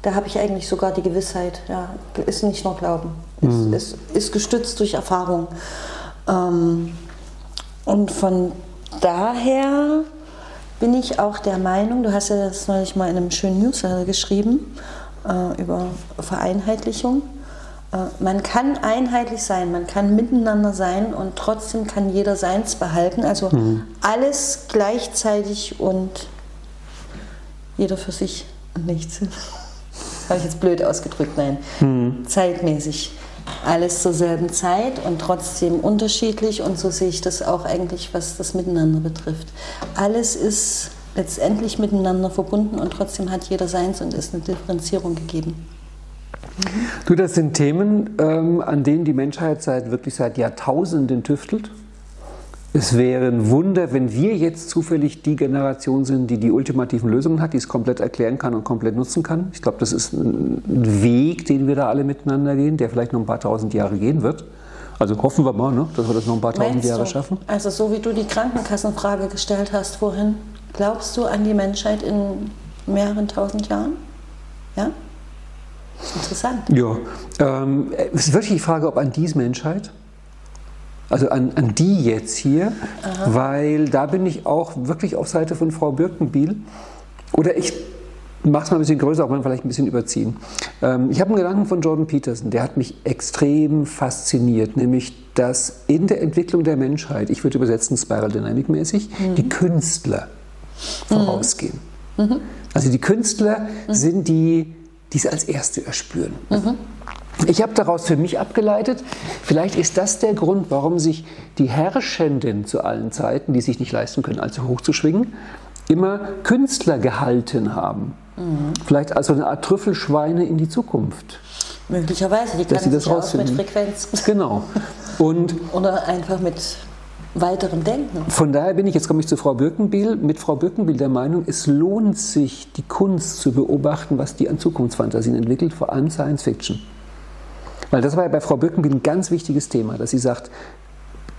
da habe ich eigentlich sogar die Gewissheit, ja, ist nicht nur Glauben, mhm. ist, ist, ist, gestützt durch Erfahrung. Ähm, und von daher bin ich auch der Meinung, du hast ja das neulich mal in einem schönen Newsletter geschrieben äh, über Vereinheitlichung. Äh, man kann einheitlich sein, man kann miteinander sein und trotzdem kann jeder seins behalten. Also mhm. alles gleichzeitig und jeder für sich und nichts habe ich jetzt blöd ausgedrückt, nein, mhm. zeitmäßig. Alles zur selben Zeit und trotzdem unterschiedlich und so sehe ich das auch eigentlich, was das Miteinander betrifft. Alles ist letztendlich miteinander verbunden und trotzdem hat jeder seins und ist eine Differenzierung gegeben. Du, das sind Themen, ähm, an denen die Menschheit seit wirklich seit Jahrtausenden tüftelt. Es wäre ein Wunder, wenn wir jetzt zufällig die Generation sind, die die ultimativen Lösungen hat, die es komplett erklären kann und komplett nutzen kann. Ich glaube, das ist ein Weg, den wir da alle miteinander gehen, der vielleicht noch ein paar tausend Jahre gehen wird. Also hoffen wir mal, ne, dass wir das noch ein paar tausend Jahre du? schaffen. Also so wie du die Krankenkassenfrage gestellt hast vorhin, glaubst du an die Menschheit in mehreren tausend Jahren? Ja? Interessant. Ja, ähm, es ist wirklich die Frage, ob an diese Menschheit, also an, an die jetzt hier, Aha. weil da bin ich auch wirklich auf Seite von Frau Birkenbiel. Oder ich mache es mal ein bisschen größer, auch mal vielleicht ein bisschen überziehen. Ähm, ich habe einen Gedanken von Jordan Peterson, der hat mich extrem fasziniert, nämlich dass in der Entwicklung der Menschheit, ich würde übersetzen Spiral Dynamic mäßig, mhm. die Künstler vorausgehen. Mhm. Also die Künstler mhm. sind die die es als Erste erspüren. Ich habe daraus für mich abgeleitet, vielleicht ist das der Grund, warum sich die Herrschenden zu allen Zeiten, die sich nicht leisten können, allzu hoch zu schwingen, immer Künstler gehalten haben. Mhm. Vielleicht also eine Art Trüffelschweine in die Zukunft. Möglicherweise, die kann sich das auch mit Frequenz. Genau. Und Oder einfach mit weiterem Denken. Von daher bin ich, jetzt komme ich zu Frau Birkenbiel, mit Frau Birkenbiel der Meinung, es lohnt sich, die Kunst zu beobachten, was die an Zukunftsfantasien entwickelt, vor allem Science Fiction. Weil das war ja bei Frau Birkenbiel ein ganz wichtiges Thema, dass sie sagt,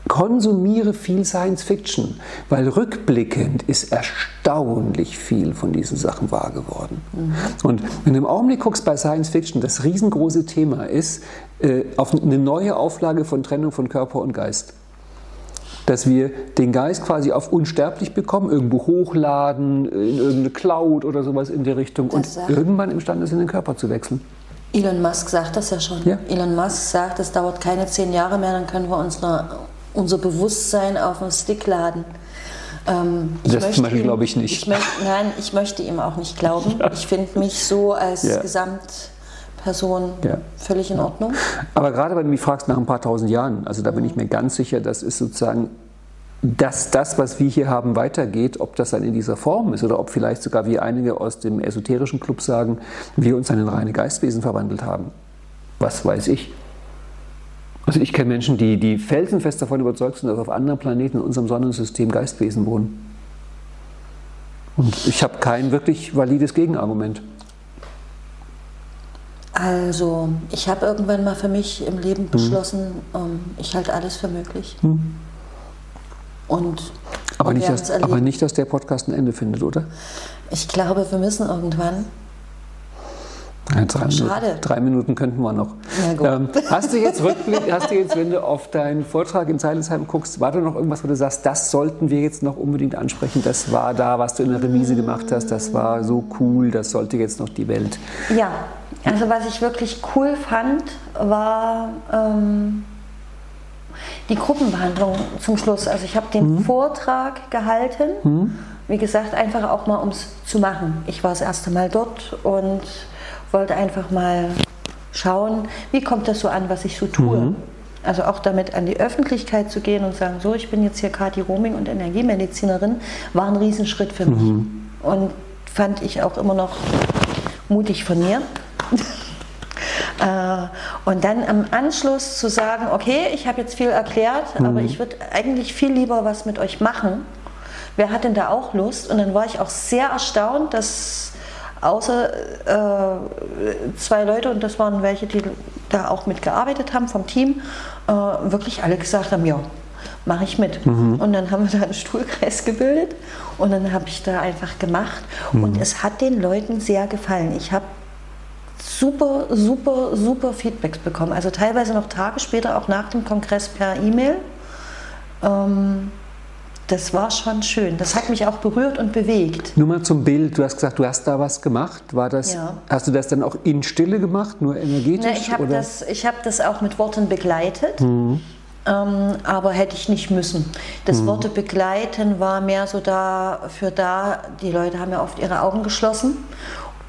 konsumiere viel Science Fiction, weil rückblickend ist erstaunlich viel von diesen Sachen wahr geworden. Mhm. Und wenn du im Augenblick guckst bei Science Fiction, das riesengroße Thema ist äh, auf eine neue Auflage von Trennung von Körper und Geist dass wir den Geist quasi auf unsterblich bekommen, irgendwo hochladen, in irgendeine Cloud oder sowas in die Richtung das und irgendwann imstande sind, den Körper zu wechseln. Elon Musk sagt das ja schon. Ja. Elon Musk sagt, es dauert keine zehn Jahre mehr, dann können wir unsere, unser Bewusstsein auf einen Stick laden. Ähm, das zum Beispiel glaube ich nicht. Ich möchte, nein, ich möchte ihm auch nicht glauben. Ja. Ich finde mich so als ja. Gesamt Person ja. völlig in Ordnung. Aber gerade wenn du mich fragst nach ein paar tausend Jahren, also da bin ich mir ganz sicher, das ist sozusagen dass das, was wir hier haben, weitergeht, ob das dann in dieser Form ist oder ob vielleicht sogar wie einige aus dem esoterischen Club sagen, wir uns in reine Geistwesen verwandelt haben. Was weiß ich. Also ich kenne Menschen, die, die felsenfest davon überzeugt sind, dass auf anderen Planeten in unserem Sonnensystem Geistwesen wohnen. Und ich habe kein wirklich valides Gegenargument. Also, ich habe irgendwann mal für mich im Leben hm. beschlossen, hm. ich halte alles für möglich. Hm. Und aber nicht, dass, aber nicht, dass der Podcast ein Ende findet, oder? Ich glaube, wir müssen irgendwann. Ja, drei, Schade. Minuten, drei Minuten könnten wir noch. Ähm, hast du jetzt Rückblick, hast du jetzt, wenn du auf deinen Vortrag in Zeilesheim guckst, war da noch irgendwas, wo du sagst, das sollten wir jetzt noch unbedingt ansprechen? Das war da, was du in der Remise gemacht hast, das war so cool, das sollte jetzt noch die Welt. Ja, also was ich wirklich cool fand, war ähm, die Gruppenbehandlung zum Schluss. Also ich habe den mhm. Vortrag gehalten, mhm. wie gesagt, einfach auch mal, um es zu machen. Ich war das erste Mal dort und wollte einfach mal schauen, wie kommt das so an, was ich so tue. Mhm. Also auch damit an die Öffentlichkeit zu gehen und sagen, so, ich bin jetzt hier Kati Roaming und Energiemedizinerin, war ein Riesenschritt für mich. Mhm. Und fand ich auch immer noch mutig von mir. Äh, und dann am Anschluss zu sagen, okay, ich habe jetzt viel erklärt, mhm. aber ich würde eigentlich viel lieber was mit euch machen. Wer hat denn da auch Lust? Und dann war ich auch sehr erstaunt, dass außer äh, zwei Leute, und das waren welche, die da auch mitgearbeitet haben vom Team, äh, wirklich alle gesagt haben, ja, mache ich mit. Mhm. Und dann haben wir da einen Stuhlkreis gebildet und dann habe ich da einfach gemacht. Mhm. Und es hat den Leuten sehr gefallen. Ich habe super, super, super Feedbacks bekommen. Also teilweise noch Tage später, auch nach dem Kongress per E-Mail. Ähm, das war schon schön. Das hat mich auch berührt und bewegt. Nur mal zum Bild. Du hast gesagt, du hast da was gemacht. War das? Ja. Hast du das dann auch in Stille gemacht, nur energetisch? Na, ich habe das, hab das auch mit Worten begleitet. Mhm. Ähm, aber hätte ich nicht müssen. Das mhm. Worte begleiten war mehr so dafür da, die Leute haben ja oft ihre Augen geschlossen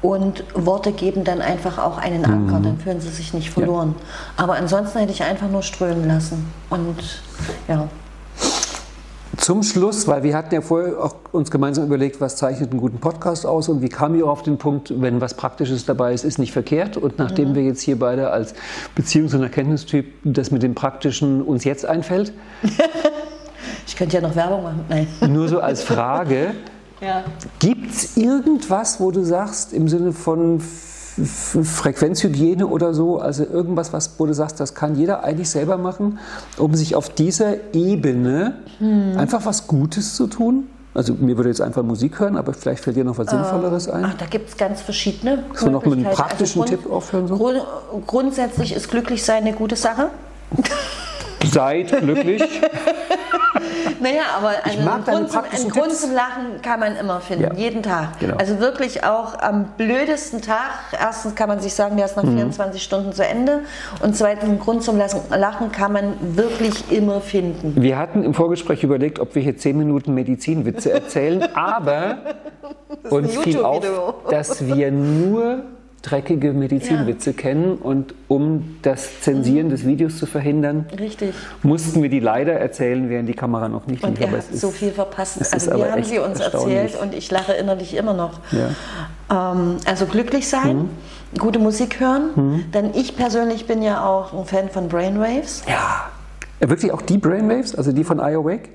und Worte geben dann einfach auch einen Anker, mhm. dann fühlen sie sich nicht verloren. Ja. Aber ansonsten hätte ich einfach nur strömen lassen. Und ja. Zum Schluss, weil wir hatten ja vorher auch uns gemeinsam überlegt, was zeichnet einen guten Podcast aus und wie kam ihr auf den Punkt, wenn was Praktisches dabei ist, ist nicht verkehrt. Und nachdem mhm. wir jetzt hier beide als Beziehungs- und Erkenntnistyp das mit dem Praktischen uns jetzt einfällt. ich könnte ja noch Werbung machen. Nein. Nur so als Frage. ja. Gibt es irgendwas, wo du sagst, im Sinne von Frequenzhygiene oder so, also irgendwas, was, wo du sagst, das kann jeder eigentlich selber machen, um sich auf dieser Ebene hm. einfach was Gutes zu tun? Also mir würde jetzt einfach Musik hören, aber vielleicht fällt dir noch was äh, Sinnvolleres ein. Ach, da gibt es ganz verschiedene. So noch mit einem praktischen also Tipp aufhören? So? Grund, grundsätzlich ist glücklich sein eine gute Sache. Seid glücklich. Naja, aber einen, Grund zum, einen Grund, zum, Lachen kann man immer finden, ja. jeden Tag. Genau. Also wirklich auch am blödesten Tag. Erstens kann man sich sagen, der ist nach mhm. 24 Stunden zu Ende. Und zweitens, einen Grund zum Lachen kann man wirklich immer finden. Wir hatten im Vorgespräch überlegt, ob wir hier 10 Minuten Medizinwitze erzählen, aber uns fiel auf, dass wir nur dreckige Medizinwitze ja. kennen und um das Zensieren mhm. des Videos zu verhindern, Richtig. mussten wir die leider erzählen, während die Kamera noch nicht lief. Und er hat so viel verpasst. Also wir haben sie uns erzählt und ich lache innerlich immer noch. Ja. Ähm, also glücklich sein, mhm. gute Musik hören, mhm. denn ich persönlich bin ja auch ein Fan von Brainwaves. Ja. Wirklich auch die Brainwaves, also die von iAwake?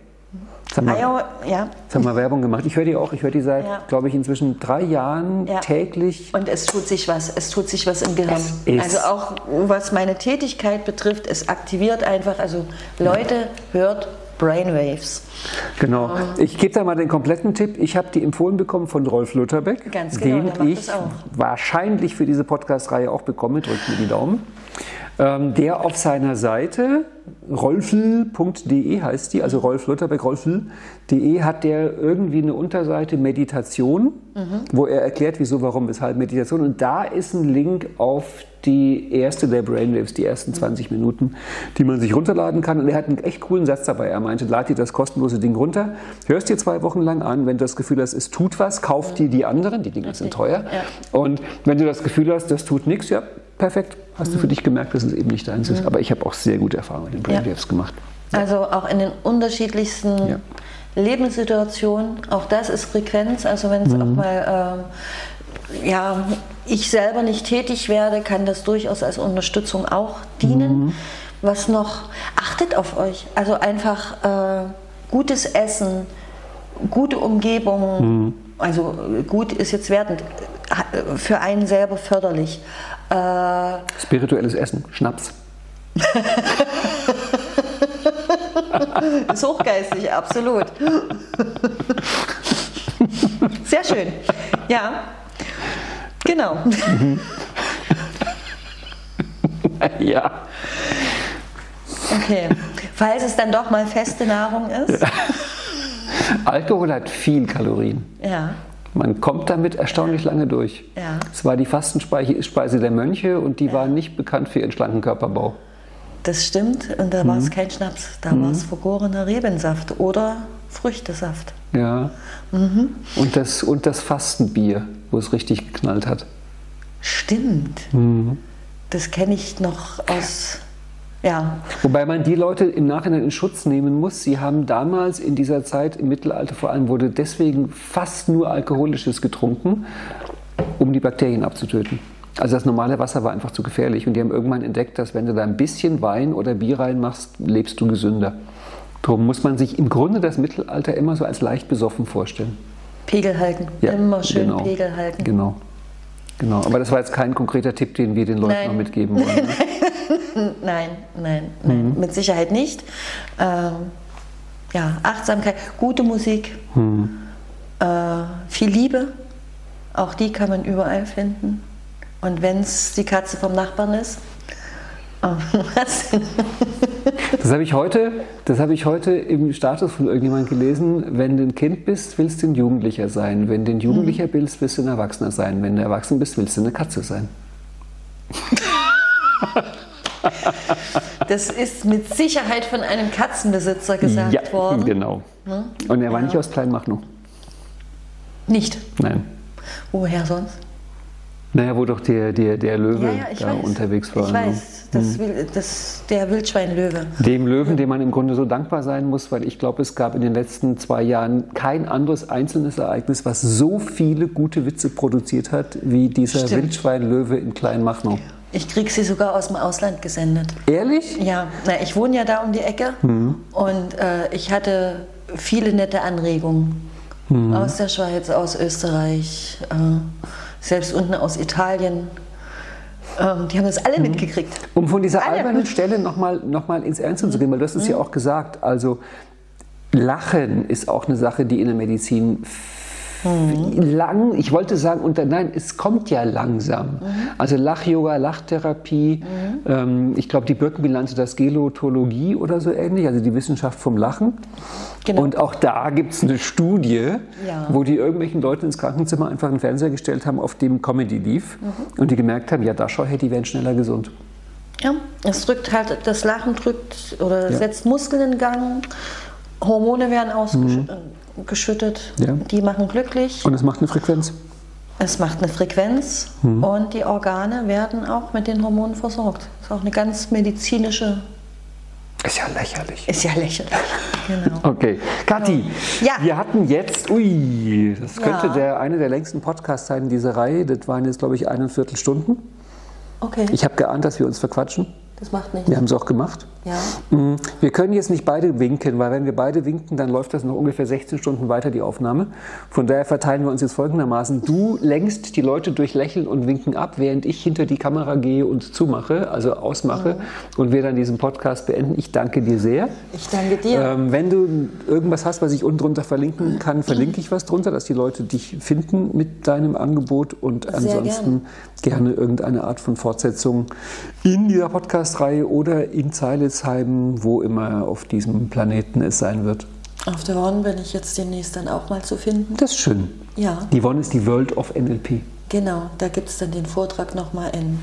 Jetzt haben, wir, ja. jetzt haben wir Werbung gemacht. Ich höre die auch. Ich höre die seit, ja. glaube ich, inzwischen drei Jahren ja. täglich. Und es tut sich was. Es tut sich was im Gehirn. Also auch was meine Tätigkeit betrifft, es aktiviert einfach. Also Leute, hört Brainwaves. Genau. Ich gebe da mal den kompletten Tipp. Ich habe die empfohlen bekommen von Rolf Lutherbeck, Ganz genau, den ich wahrscheinlich für diese Podcast-Reihe auch bekomme. Drückt mir die Daumen. Ähm, der auf seiner Seite rolfl.de heißt die, also Rolf Lutherbeck, rolfl.de hat der irgendwie eine Unterseite Meditation, mhm. wo er erklärt, wieso, warum, weshalb Meditation. Und da ist ein Link auf die erste der Brainwaves, die ersten 20 Minuten, die man sich runterladen kann. Und er hat einen echt coolen Satz dabei. Er meinte, lad dir das kostenlose Ding runter, hörst dir zwei Wochen lang an, wenn du das Gefühl hast, es tut was, kauf dir die anderen, die Dinger sind teuer. Und wenn du das Gefühl hast, das tut nichts, ja, perfekt, hast du für dich gemerkt, dass es eben nicht deins ist. Mhm. Aber ich habe auch sehr gute Erfahrungen mit den Brainwaves ja. gemacht. Also auch in den unterschiedlichsten ja. Lebenssituationen, auch das ist Frequenz. Also wenn es mhm. auch mal, ähm, ja, ich selber nicht tätig werde, kann das durchaus als Unterstützung auch dienen. Mhm. Was noch, achtet auf euch. Also einfach äh, gutes Essen, gute Umgebung. Mhm. Also gut ist jetzt wertend, für einen selber förderlich. Äh, Spirituelles Essen, Schnaps. ist hochgeistig, absolut. Sehr schön. Ja, genau. ja. Okay. Falls es dann doch mal feste Nahrung ist. Alkohol hat viel Kalorien. Ja. Man kommt damit erstaunlich lange durch. Ja. Es war die Fastenspeise der Mönche und die ja. waren nicht bekannt für ihren schlanken Körperbau. Das stimmt, und da mhm. war es kein Schnaps, da mhm. war es vergorener Rebensaft oder Früchtesaft. Ja. Mhm. Und, das, und das Fastenbier, wo es richtig geknallt hat. Stimmt. Mhm. Das kenne ich noch aus ja. Wobei man die Leute im Nachhinein in Schutz nehmen muss. Sie haben damals in dieser Zeit, im Mittelalter vor allem, wurde deswegen fast nur Alkoholisches getrunken, um die Bakterien abzutöten. Also das normale Wasser war einfach zu gefährlich. Und die haben irgendwann entdeckt, dass wenn du da ein bisschen Wein oder Bier reinmachst, lebst du gesünder. Darum muss man sich im Grunde das Mittelalter immer so als leicht besoffen vorstellen. Pegel halten, ja, immer schön genau, Pegel halten. Genau. Genau, aber das war jetzt kein konkreter Tipp, den wir den Leuten Nein. noch mitgeben wollen. Ne? nein, nein, nein, mhm. mit Sicherheit nicht. Ähm, ja, Achtsamkeit, gute Musik, mhm. äh, viel Liebe, auch die kann man überall finden. Und wenn es die Katze vom Nachbarn ist, was? Das habe ich heute, das habe ich heute im Status von irgendjemandem gelesen. Wenn du ein Kind bist, willst du ein Jugendlicher sein. Wenn du ein Jugendlicher mhm. bist, willst du ein Erwachsener sein. Wenn du erwachsen bist, willst du eine Katze sein. Das ist mit Sicherheit von einem Katzenbesitzer gesagt ja, worden. Genau. Hm? Und er war ja. nicht aus Kleinmachnow. Nicht? Nein. Woher sonst? Naja, wo doch der, der, der Löwe Ja, ja, da weiß. unterwegs war. Ich ne? weiß, das, will, das, der Wildschweinlöwe. Dem Löwen, dem man im Grunde so dankbar sein muss, weil ich glaube, es gab in den letzten zwei Jahren kein anderes einzelnes Ereignis, was so viele gute Witze produziert hat, wie dieser Stimmt. Wildschweinlöwe in Kleinmachnow. Ich krieg sie sogar aus dem Ausland gesendet. Ehrlich? Ja, na, ich wohne ja da um die Ecke und äh, ich hatte viele nette Anregungen aus der Schweiz, aus Österreich, äh, selbst unten aus Italien. Ähm, die haben das alle mitgekriegt. Um von dieser Alle. albernen Stelle nochmal noch mal ins Ernste zu gehen, weil du hast es ja auch gesagt, also Lachen ist auch eine Sache, die in der Medizin lang, ich wollte sagen, unter, nein, es kommt ja langsam. Also Lach-Yoga, Lachtherapie, ähm, ich glaube, die Birkenbilanz das Gelotologie oder so ähnlich, also die Wissenschaft vom Lachen. Genau. Und auch da gibt es eine Studie, Ja. wo die irgendwelchen Leuten ins Krankenzimmer einfach einen Fernseher gestellt haben, auf dem Comedy lief und die gemerkt haben, ja, da schau her, die werden schneller gesund. Ja, es drückt halt, das Lachen drückt oder Ja. setzt Muskeln in Gang, Hormone werden ausgeschüttet, Ja. die machen glücklich. Und es macht eine Frequenz. Es macht eine Frequenz und die Organe werden auch mit den Hormonen versorgt. Ist auch eine ganz medizinische, Ist ja lächerlich. ist ja lächerlich. Genau. Okay, Kathi, Ja. wir hatten jetzt, ui, das könnte Ja. der, eine der längsten Podcasts sein in dieser Reihe. Das waren jetzt, glaube ich, eineinviertel Stunden. Okay, Ich habe geahnt, dass wir uns verquatschen. das macht nichts. Wir haben es auch gemacht. Ja. Mm, Wir können jetzt nicht beide winken, weil wenn wir beide winken, dann läuft das noch ungefähr 16 Stunden weiter, die Aufnahme. Von daher verteilen wir uns jetzt folgendermaßen. Du lenkst die Leute durch Lächeln und Winken ab, während ich hinter die Kamera gehe und zumache, also ausmache und wir dann diesen Podcast beenden. Ich danke dir sehr. Ich danke dir. Ähm, wenn du irgendwas hast, was ich unten drunter verlinken kann, verlinke ich was drunter, dass die Leute dich finden mit deinem Angebot und Sehr ansonsten gerne. irgendeine Art von Fortsetzung in dieser Podcast-Reihe oder in Zeilitzheim, wo immer auf diesem Planeten es sein wird. Auf der One bin ich jetzt demnächst dann auch mal zu finden. Das ist schön. Ja, Die One ist die World of NLP. genau. Da gibt es dann den Vortrag nochmal in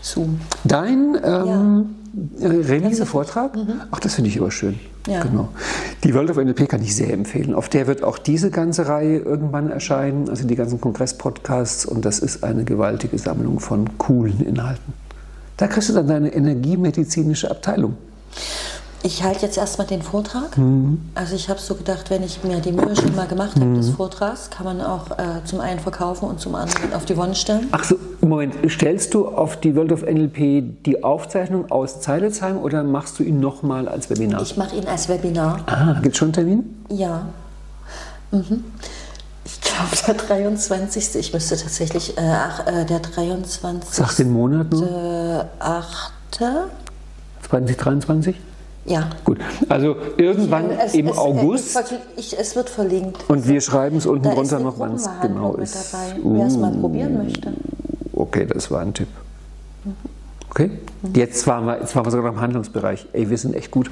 Zoom. Dein ähm, äh, Remise-Vortrag? Ach, das finde ich aber schön. Ja. Genau. Die World of NLP kann ich sehr empfehlen. Auf der wird auch diese ganze Reihe irgendwann erscheinen, also die ganzen Kongress-Podcasts. Und das ist eine gewaltige Sammlung von coolen Inhalten. Da kriegst du dann deine energiemedizinische Abteilung. Ich halte jetzt erstmal den Vortrag. Mhm. Also ich habe so gedacht, wenn ich mir die Mühe schon mal gemacht habe des Vortrags, kann man auch äh, zum einen verkaufen und zum anderen auf die Wonne stellen. Ach so, Moment. Stellst du auf die World of NLP die Aufzeichnung aus Zeilitzheim oder machst du ihn nochmal als Webinar? Ich mache ihn als Webinar. ah, gibt es schon einen Termin? Ja. Mhm. Ich glaube, der 23. Ich müsste tatsächlich, äh, ach, äh, der 23. Sag den Monat nur. Äh, 8. 2023? Ja. Gut, also irgendwann Es- im es, August. Äh, ich, es wird verlinkt. Und wir schreiben es unten da ist runter eine noch, wann es genau ist. wer es mal Uh, probieren möchte. Okay, das war ein Tipp. Okay, jetzt waren wir, jetzt waren wir sogar noch im Handlungsbereich. Ey, wir sind echt gut.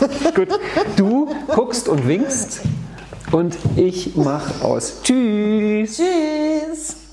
gut, du guckst und winkst und ich mach aus. Tschüss. Tschüss.